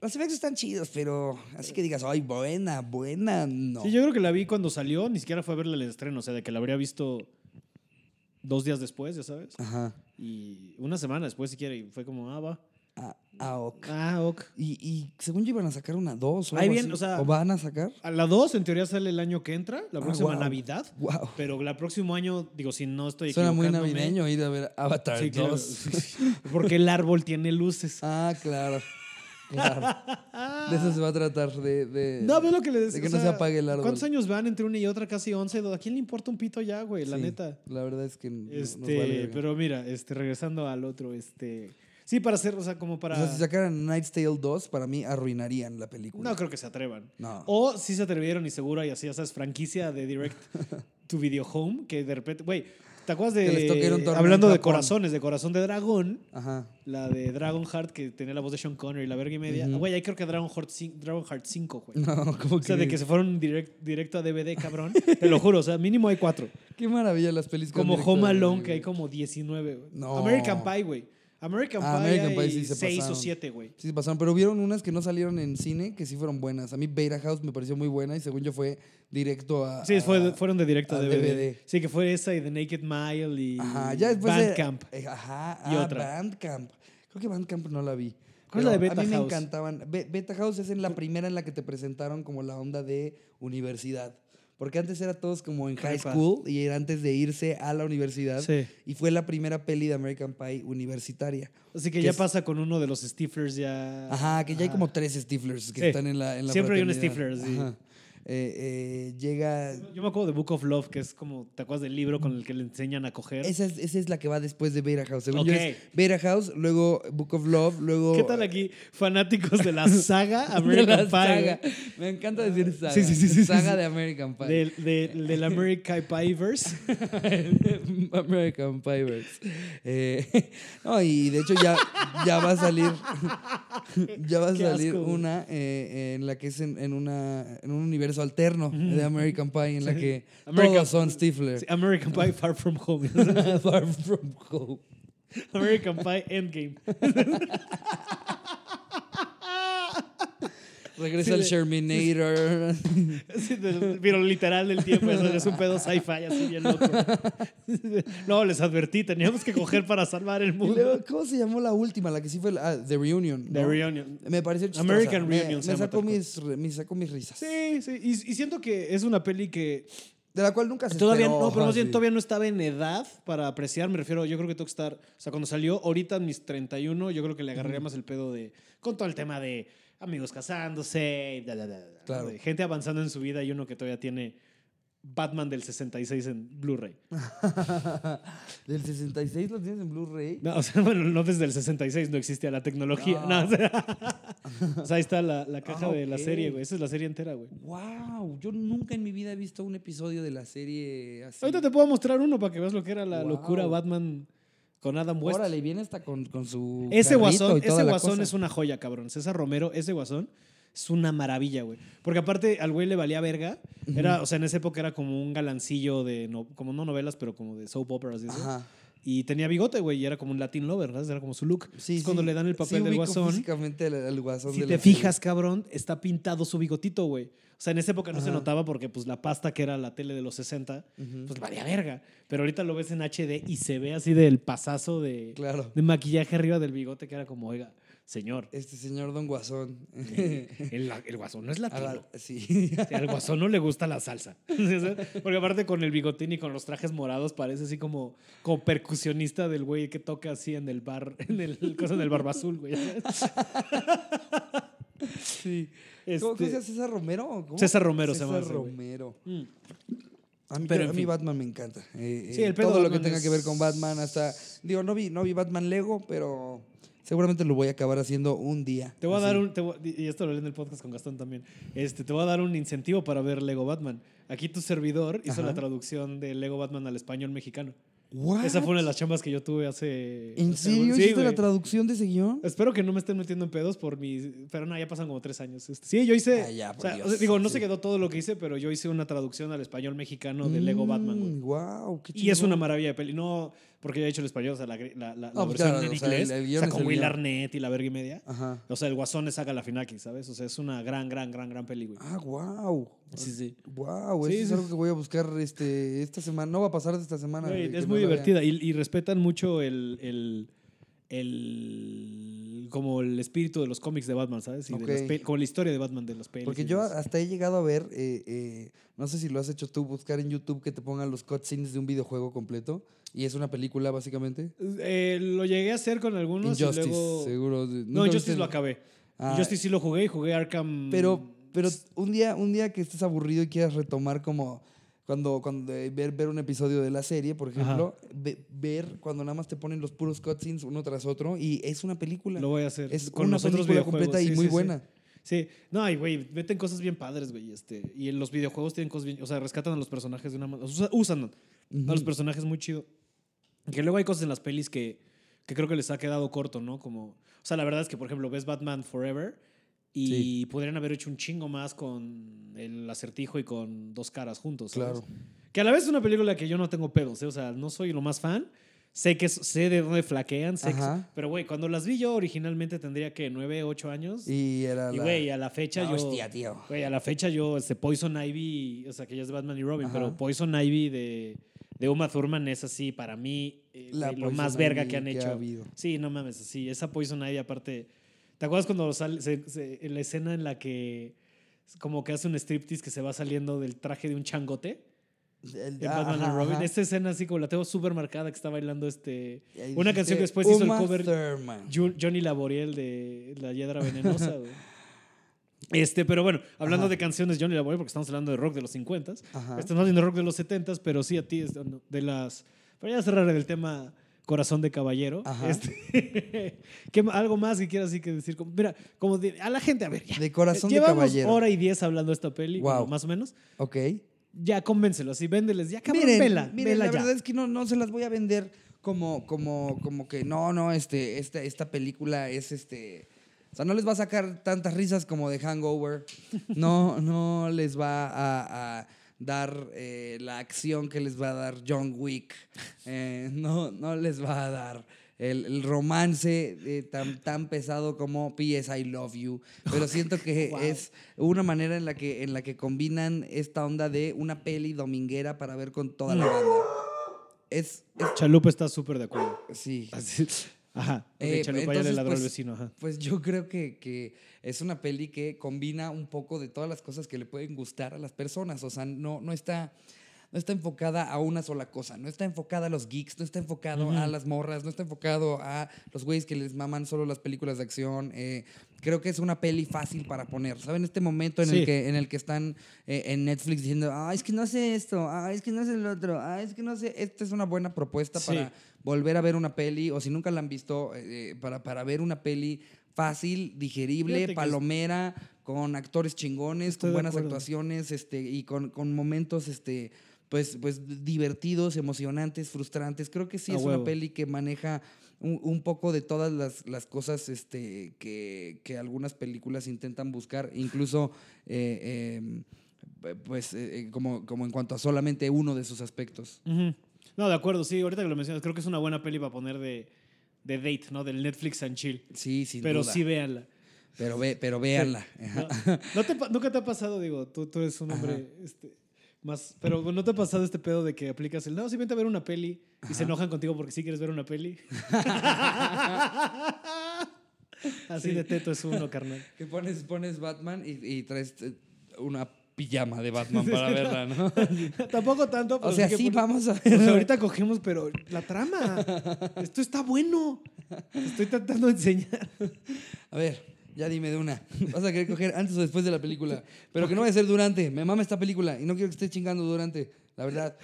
los efectos están chidos, pero así que digas, ay, buena, buena, no. Sí, yo creo que la vi cuando salió, ni siquiera fue a verla el estreno, o sea, de que la habría visto dos días después, ya sabes. Ajá. Y una semana después, si quiere, y fue como, ah, va. Ah, ah, ok. Ah, ok. Y, y según yo iban a sacar una dos o Ahí bien, así. o sea- van a sacar? A la 2, en teoría, sale el año que entra, la Ah, próxima. Navidad. Wow. Pero el próximo año, digo, si no estoy Suena muy navideño ir a ver Avatar Sí, claro. 2. Porque el árbol tiene luces. Ah, claro. Claro. De eso se va a tratar, de... de No, ve lo que le de que o no se apague el árbol. ¿Cuántos años van entre una y otra? Casi 11. ¿A quién le importa un pito ya, güey? La Sí, neta. La verdad es que nos Este, vale pero mira, este, regresando al otro, este. Sí, para hacer, o sea, como para. O sea, si sacaran Night's Tale 2, para mí arruinarían la película. No creo que se atrevan. No. O sí se atrevieron y seguro y así, ya sabes, franquicia de Direct to Video Home, que de repente, güey, ¿te acuerdas Que les toque ir a un de. Hablando de corazones, de corazón de dragón, Ajá. la de Dragon Heart, que tenía la voz de Sean Connery la verga y media. Güey, ahí creo que Dragon Heart, cin- Dragon Heart 5, güey. No, como O sea, de que se fueron direct- directo a DVD, cabrón. Te lo juro, o sea, mínimo hay cuatro. Qué maravilla las películas. Como Home Alone, que hay como 19, güey. No. American Pie, güey. American Ah, Pie American Pie sí se 6 o. 7, güey. Sí, se pasaron, pero vieron unas que no salieron en cine que sí fueron buenas. A mí Beta House me pareció muy buena y según yo fue directo a... Sí, fue- fueron de directo a DVD. DVD. Sí, que fue esa y The Naked Mile y Ajá, ya después de- Bandcamp. eh, ajá, Y ah, otra. Bandcamp. Creo que Bandcamp no la vi. ¿Cuál es la de Beta A mí me encantaban. Be- Beta House es en la primera en la que te presentaron como la onda de universidad. Porque antes era todos como en high school y era antes de irse a la universidad. Sí. Y fue la primera peli de American Pie universitaria. Así que Que ya es- pasa con uno de los Stiflers ya. Ajá, que ya hay como tres Stiflers que Sí. están en la, en la Siempre hay un. Stifler, sí. Ajá. Eh, eh, llega... Yo me acuerdo de Book of Love, que es como, ¿te acuerdas del libro con el que le enseñan a coger? Esa es, esa es la que va después de Beta House. Según Ok. yo es Beta House, luego Book of Love, luego... ¿Qué tal aquí? Fanáticos de la saga American Pie. saga. Me encanta decir saga. Sí, sí, sí, sí, Saga sí. de American Pie. Del, del, del American Pieverse. American Pieverse. Eh, no, y de hecho ya, ya va a salir. ya va a salir asco, una eh, en la que es en, en una, en un universo alterno de American Pie, en la que American- todos son Stifler. Sí, American Pie Far From Home. Far from home. American Pie Endgame. Regresa el Sherminator. Pero literal del tiempo, eso es un pedo sci-fi así bien loco. No, les advertí, teníamos que coger para salvar el mundo. luego, ¿Cómo se llamó la última? La que sí fue la, ah, The Reunion. The. Reunion. Me pareció chistosa. American Me- Reunion Me, cual. mis, me sacó mis risas. Sí, sí, y, y siento que es una peli que De la cual nunca se Todavía esperó, no, pero más bien sí. todavía no estaba en edad para apreciar, me refiero, yo creo que tengo que estar, o sea, cuando salió ahorita en mis 31, yo creo que le agarraría más el pedo de, con todo el tema de amigos casándose, y da, da, da, da, Claro. de gente avanzando en su vida y uno que todavía tiene Batman del 66 en Blu-ray. ¿Del 66 lo tienes en Blu-ray? No, o sea, bueno, no desde el 66 no existía la tecnología. No. No, o, sea, o sea, ahí está la, la caja Ah, de la serie, güey. Esa es la serie entera, güey. ¡Wow! Yo nunca en mi vida he visto un episodio de la serie así. Ahorita te puedo mostrar uno para que veas lo que era la Wow. locura Batman con Adam West. Órale, y viene hasta con, con su. Ese guasón, y toda ese guasón es una joya, cabrón. César Romero, ese guasón es una maravilla, güey. Porque aparte al güey le valía verga. Era, o sea, en esa época era como un galancillo de, no, como no novelas, pero como de soap operas y eso. Ajá. Y tenía bigote, güey, y era como un Latin lover, ¿verdad? Era como su look. Sí, Es cuando le dan el papel Sí del guasón. físicamente el, el guasón Si de te serie. fijas, cabrón, está pintado su bigotito, güey. O sea, en esa época no se notaba porque pues la pasta que era la tele de los 60, Ujú. pues valía verga. Pero ahorita lo ves en HD y se ve así del pasazo de, Claro. de maquillaje arriba del bigote que era como, oiga, señor, Este señor Don Guasón. el, el guasón no es latino. Haga- sí. Al guasón no le gusta la salsa. Porque aparte con el bigotín y con los trajes morados parece así como, como percusionista del güey que toca así en el bar, en el cosa del barba azul, güey. sí. Este- ¿Cómo, se César Romero? ¿Cómo? César Romero se César llama güey. Romero. Mm. A mí, Pero, a. Batman me encanta. Eh, Sí, eh, el pedo todo lo que tenga que ver con Batman, hasta. Digo, no vi, no vi Batman Lego, pero seguramente lo voy a acabar haciendo un día. Te voy a dar un, te voy- y esto lo leí en el podcast con Gastón también, este, te voy a dar un incentivo para ver Lego Batman. Aquí tu servidor hizo Ajá. la traducción de Lego Batman al español mexicano. ¿What? Esa fue una de las chambas que yo tuve hace... ¿En serio sí, hiciste la traducción de ese guion? Espero que no me estén metiendo en pedos por mi... Pero no, ya pasan como tres años. Este, sí, yo hice... Ah, ya, o por sea, Dios. o sea, digo, no Sí. se quedó todo lo que hice, pero yo hice una traducción al español mexicano de Lego Batman, güey. Wow, Mm, qué Y es una maravilla de peli. No porque yo he hecho el español, o sea, la, la, la- la pues versión claro, en sea, inglés. el- el o sea, con Will. Arnett y la verga y media. Ajá. O sea, el Guasón es Saga Lafinaki, ¿sabes? O sea, es una gran, gran, gran, gran peli, güey. Ah, wow. Sí, sí. Wow, Sí, eso es algo que voy a buscar este, esta semana. No va a pasar de esta semana. Güey, es muy divertida y, y respetan mucho el, el, el- como el espíritu de los cómics de Batman, ¿sabes? Y de como la historia de Batman de las pelis. Porque yo hasta he llegado a ver, eh, eh, no sé si lo has hecho tú, buscar en YouTube que te pongan los cutscenes de un videojuego completo. Y es una película, básicamente. Eh, lo llegué a hacer con algunos Injustice, y luego... seguro. No, ¿Nunca Injustice lo acabé. Ah, Injustice sí lo jugué y jugué Arkham... Pero, pero un día, un día que estés aburrido y quieras retomar como cuando, cuando eh, ver, ver un episodio de la serie, por ejemplo, ve- ver cuando nada más te ponen los puros cutscenes uno tras otro y es una película. Lo voy a hacer. es con una los otros película videojuegos. completa y Sí, muy sí, sí. buena. Sí, no, y güey, meten cosas bien padres, güey. Este, y en los videojuegos tienen cosas bien. O sea, rescatan a los personajes de una manera. Usan, usan a los personajes muy chido. Que luego hay cosas en las pelis que, que creo que les ha quedado corto, ¿no? Como. O sea, la verdad es que, por ejemplo, ves Batman Forever y Sí. podrían haber hecho un chingo más con el acertijo y con dos caras juntos. ¿sabes? Claro. Que a la vez es una película que yo no tengo pedos, ¿eh? O sea, no soy lo más fan. Sé que sé de dónde flaquean, sé que- pero güey, cuando las vi yo originalmente tendría que 9, 8 años. Y era Y la- güey, a la fecha yo. hostia, tío. Güey, a la fecha yo, este Poison Ivy, o sea, que ya es de Batman y Robin, Ajá. pero Poison Ivy de, de Uma Thurman es así, para mí, eh, La güey, lo más verga Ivy que han que ha hecho. habido. Sí, no mames, sí, esa Poison Ivy aparte. ¿Te acuerdas cuando sale se- se- en la escena en la que como que hace un striptease que se va saliendo del traje de un changote? el- ah, Batman ajá, Robin. ajá. Esta escena así como la tengo súper marcada que está bailando este... Ahí Una dijiste, canción que después hizo el cover Thurman. Johnny Laboriel de La Hiedra Venenosa, güey. Este, pero bueno, hablando Ajá. de canciones Johnny Laboriel, porque estamos hablando de rock de los 50 Ajá. Estamos hablando de rock de los 70 pero sí a ti, es de las. Para ya cerrar del tema Corazón de Caballero. Ajá. Este, ¿qué ma- algo más que quieras así que decir? Como- Mira, como de- a la gente, a ver, ya. De corazón de Llevamos caballero. hora y diez hablando de esta peli, Wow. más o menos. Ok. Ya convéncelo, así véndeles. Ya, cabrón, miren, vela, miren, vela la ya. verdad es que no, no se las voy a vender como, como, como que no, no, este, esta, esta película es este. O sea, no les va a sacar tantas risas como de Hangover. No, no les va a, a dar eh, la acción que les va a dar John Wick. Eh, no, no les va a dar el, el romance eh, tan, tan pesado como P.S. I Love You. Pero siento que Wow. es una manera en la, que, en la que combinan esta onda de una peli dominguera para ver con toda la banda. Es, es Chalupa está súper de acuerdo. sí. Así- Ajá. Eh, le al pues, vecino. Ajá. Pues yo creo que, que es una peli que combina un poco de todas las cosas que le pueden gustar a las personas. O sea, no, no está. no está enfocada a una sola cosa, no está enfocada a los geeks, no está enfocado a las morras, no está enfocado a los güeyes que les maman solo las películas de acción. eh, creo que es una peli fácil para poner, ¿saben? Este momento en, Sí. el, que, en el que están eh, en Netflix diciendo, ah, es que no sé esto, ah, es que no sé el otro, ah, es que no sé, esta es una buena propuesta Sí. para volver a ver una peli, o si nunca la han visto, eh, para, para ver una peli fácil, digerible, palomera, con actores chingones, Estoy con buenas actuaciones, este, y con, con momentos, este, pues, pues divertidos, emocionantes, frustrantes. Creo que sí A es huevo. una peli que maneja un, un poco de todas las, las cosas este, que, que algunas películas intentan buscar, incluso eh, eh, pues eh, eh, como, como en cuanto a solamente uno de sus aspectos. Ujú. No, de acuerdo, sí, ahorita que lo mencionas, creo que es una buena peli para poner de, de date, ¿no? Del Netflix and chill. Sí, sin Pero duda. sí, véanla. Pero, ve, pero véanla. ¿No, ¿No te pa- ¿Nunca te ha pasado, digo, tú, tú eres un hombre este, más... Pero ¿no te ha pasado este pedo de que aplicas el... No, si vente a ver una peli y se enojan contigo porque sí quieres ver una peli? Así de teto es uno, carnal. Que pones, pones Batman y, y traes eh, una pijama de Batman para verla, ¿no? Tampoco tanto. O pero sea, sí, vamos a ver. sea, ahorita cogemos, pero la trama. Esto está bueno. Te estoy tratando de enseñar. A ver, ya dime de una. Vas a querer coger antes o después de la película. Pero que no vaya a ser durante. Me mama esta película y no quiero que estés chingando durante. La verdad.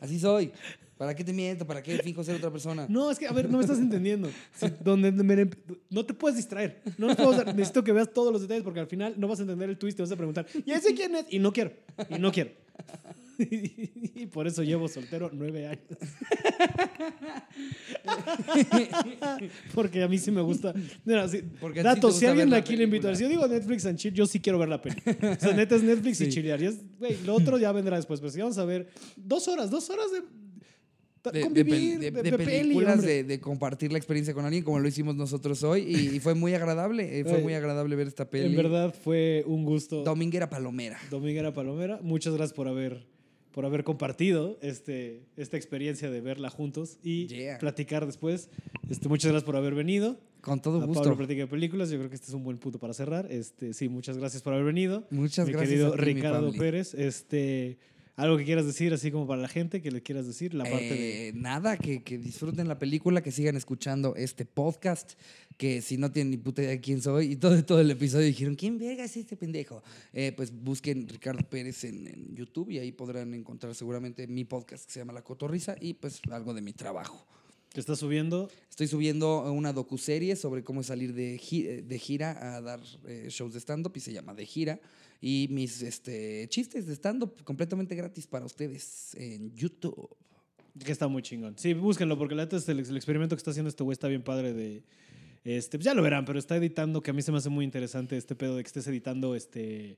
Así soy. ¿Para qué te miento? ¿Para qué finjo ser otra persona? No, es que, a ver, no me estás entendiendo. Si- donde me- no te puedes distraer. No nos podemos necesito que veas todos los detalles porque al final no vas a entender el twist y vas a preguntar, ¿y ese quién es? Y no quiero. Y no quiero. Y por eso llevo soltero nueve años. Porque a mí sí me gusta. Mira, sí, te si alguien de aquí le invita, película. si yo digo Netflix and chill, yo sí quiero ver la peli. O sea, neta es Netflix y chilear. Y es, güey, lo otro ya vendrá después. Pero si vamos a ver dos horas, dos horas de, De, convivir, de- de, de peli, películas, hombre. de, compartir la experiencia con alguien como lo hicimos nosotros hoy. Y, y fue muy agradable. eh, fue Ay, muy agradable ver esta peli. En verdad fue un gusto. Dominguera Palomera. Dominguera Palomera, muchas gracias por haber, por haber compartido este, esta experiencia de verla juntos y Yeah. platicar después. Este, muchas gracias por haber venido. Con todo a gusto. Pablo Platica de Películas. Yo creo que este es un buen punto para cerrar. Este, sí, muchas gracias por haber venido. Muchas mi gracias querido a ti, mi Ricardo Pabli. Pérez. Este, algo que quieras decir, así como para la gente, que le quieras decir, la parte de... Eh, Nada, que, que disfruten la película, que sigan escuchando este podcast, que si no tienen ni puta idea de quién soy, y todo, todo el episodio dijeron, ¿quién verga es este pendejo? Eh, pues busquen Ricardo Pérez en, en YouTube y ahí podrán encontrar seguramente mi podcast que se llama La Cotorrisa y pues algo de mi trabajo. que está subiendo. Estoy subiendo una docuserie sobre cómo salir de, gi- de gira a dar eh, shows de stand-up y se llama De Gira. Y mis este, chistes de stand-up completamente gratis para ustedes en YouTube. Que está muy chingón. Sí, búsquenlo, porque la neta es el, el experimento que está haciendo este güey está bien padre de. Este, pues ya lo verán, pero está editando, que a mí se me hace muy interesante este pedo de que estés editando este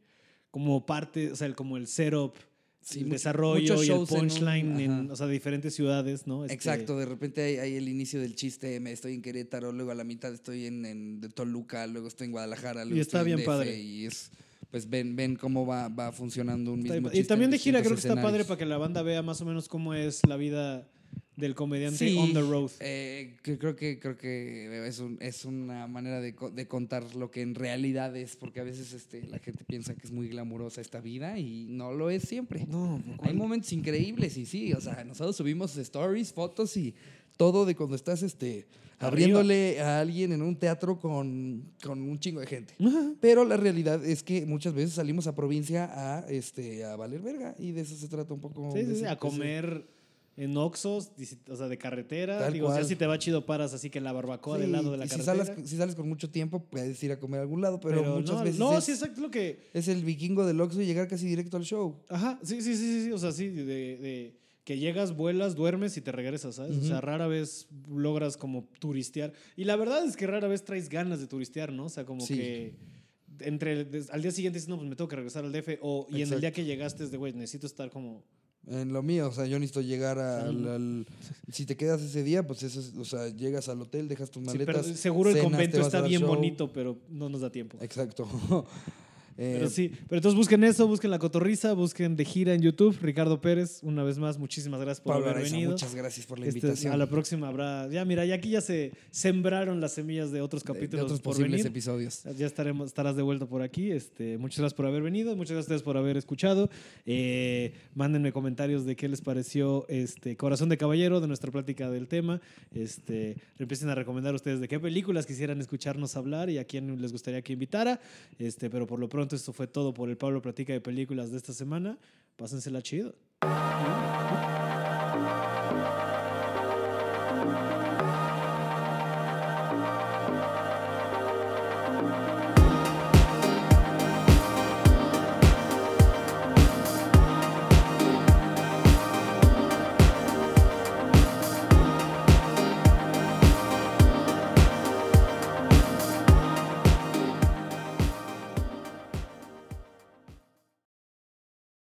como parte, o sea, el- como el setup, Sí, el desarrollo y el shows en un- punchline en, o sea, diferentes ciudades, ¿no? Este, Exacto, de repente hay, hay el inicio del chiste, me estoy en Querétaro, luego a la mitad estoy en, en de Toluca, luego estoy en Guadalajara, luego está estoy en bien DF, padre. Y es, pues ven, ven cómo va, va funcionando un mismo. Y también de gira creo que está padre para que la banda vea más o menos cómo es la vida del comediante Sí, on the road. eh, que creo que creo que es, un- es una manera de, de contar lo que en realidad es, porque a veces este, la gente piensa que es muy glamurosa esta vida y no lo es siempre. No, Hay momentos increíbles y sí, o sea, nosotros subimos stories, fotos y todo de cuando estás este, abriéndole a alguien en un teatro con, con un chingo de gente. Pero la realidad es que muchas veces salimos a provincia a, este, a valer verga y de eso se trata un poco. Sí, sí, a comer en Oxos, o sea, de carretera. Tal Digo, ya cual. si te va chido, paras así que en la barbacoa del Sí, lado de la y si carretera. sales, si sales con mucho tiempo, puedes ir a comer a algún lado, pero, pero muchas no, veces no es, sí, exacto lo que... es el vikingo del Oxxo y llegar casi directo al show. Ajá, sí, sí, sí, sí, sí, o sea, sí, de, de que llegas, vuelas, duermes y te regresas, ¿sabes? O sea, rara vez logras como turistear. Y la verdad es que rara vez traes ganas de turistear, ¿no? O sea, como Sí. que entre al día siguiente dices, no, pues me tengo que regresar al DF. O, y en el día que llegaste es de, güey, necesito estar como... En lo mío, o sea, yo necesito llegar al, al- Si te quedas ese día, pues eso es, o sea, llegas al hotel, dejas tus Sí, maletas. pero seguro el cenas, convento está bien show. bonito, pero no nos da tiempo. Exacto. Eh, Pero sí, pero entonces busquen eso, busquen La Cotorriza, busquen De Gira en YouTube. Ricardo Pérez, una vez más, muchísimas gracias por Pablo haber Araiza, venido. muchas gracias por la Este, invitación. a la próxima habrá, ya mira, ya aquí ya se sembraron las semillas de otros de- de capítulos otros por posibles venir. episodios. Ya estaremos, estarás de vuelta por aquí. Este, muchas gracias por haber venido, muchas gracias a ustedes por haber escuchado. Eh, mándenme comentarios de qué les pareció este Corazón de Caballero, de nuestra plática del tema. Este, empiecen a recomendar ustedes de qué películas quisieran escucharnos hablar y a quién les gustaría que invitara. Este, pero por lo esto fue todo por el Pablo Platica de Películas de esta semana. Pásensela chido.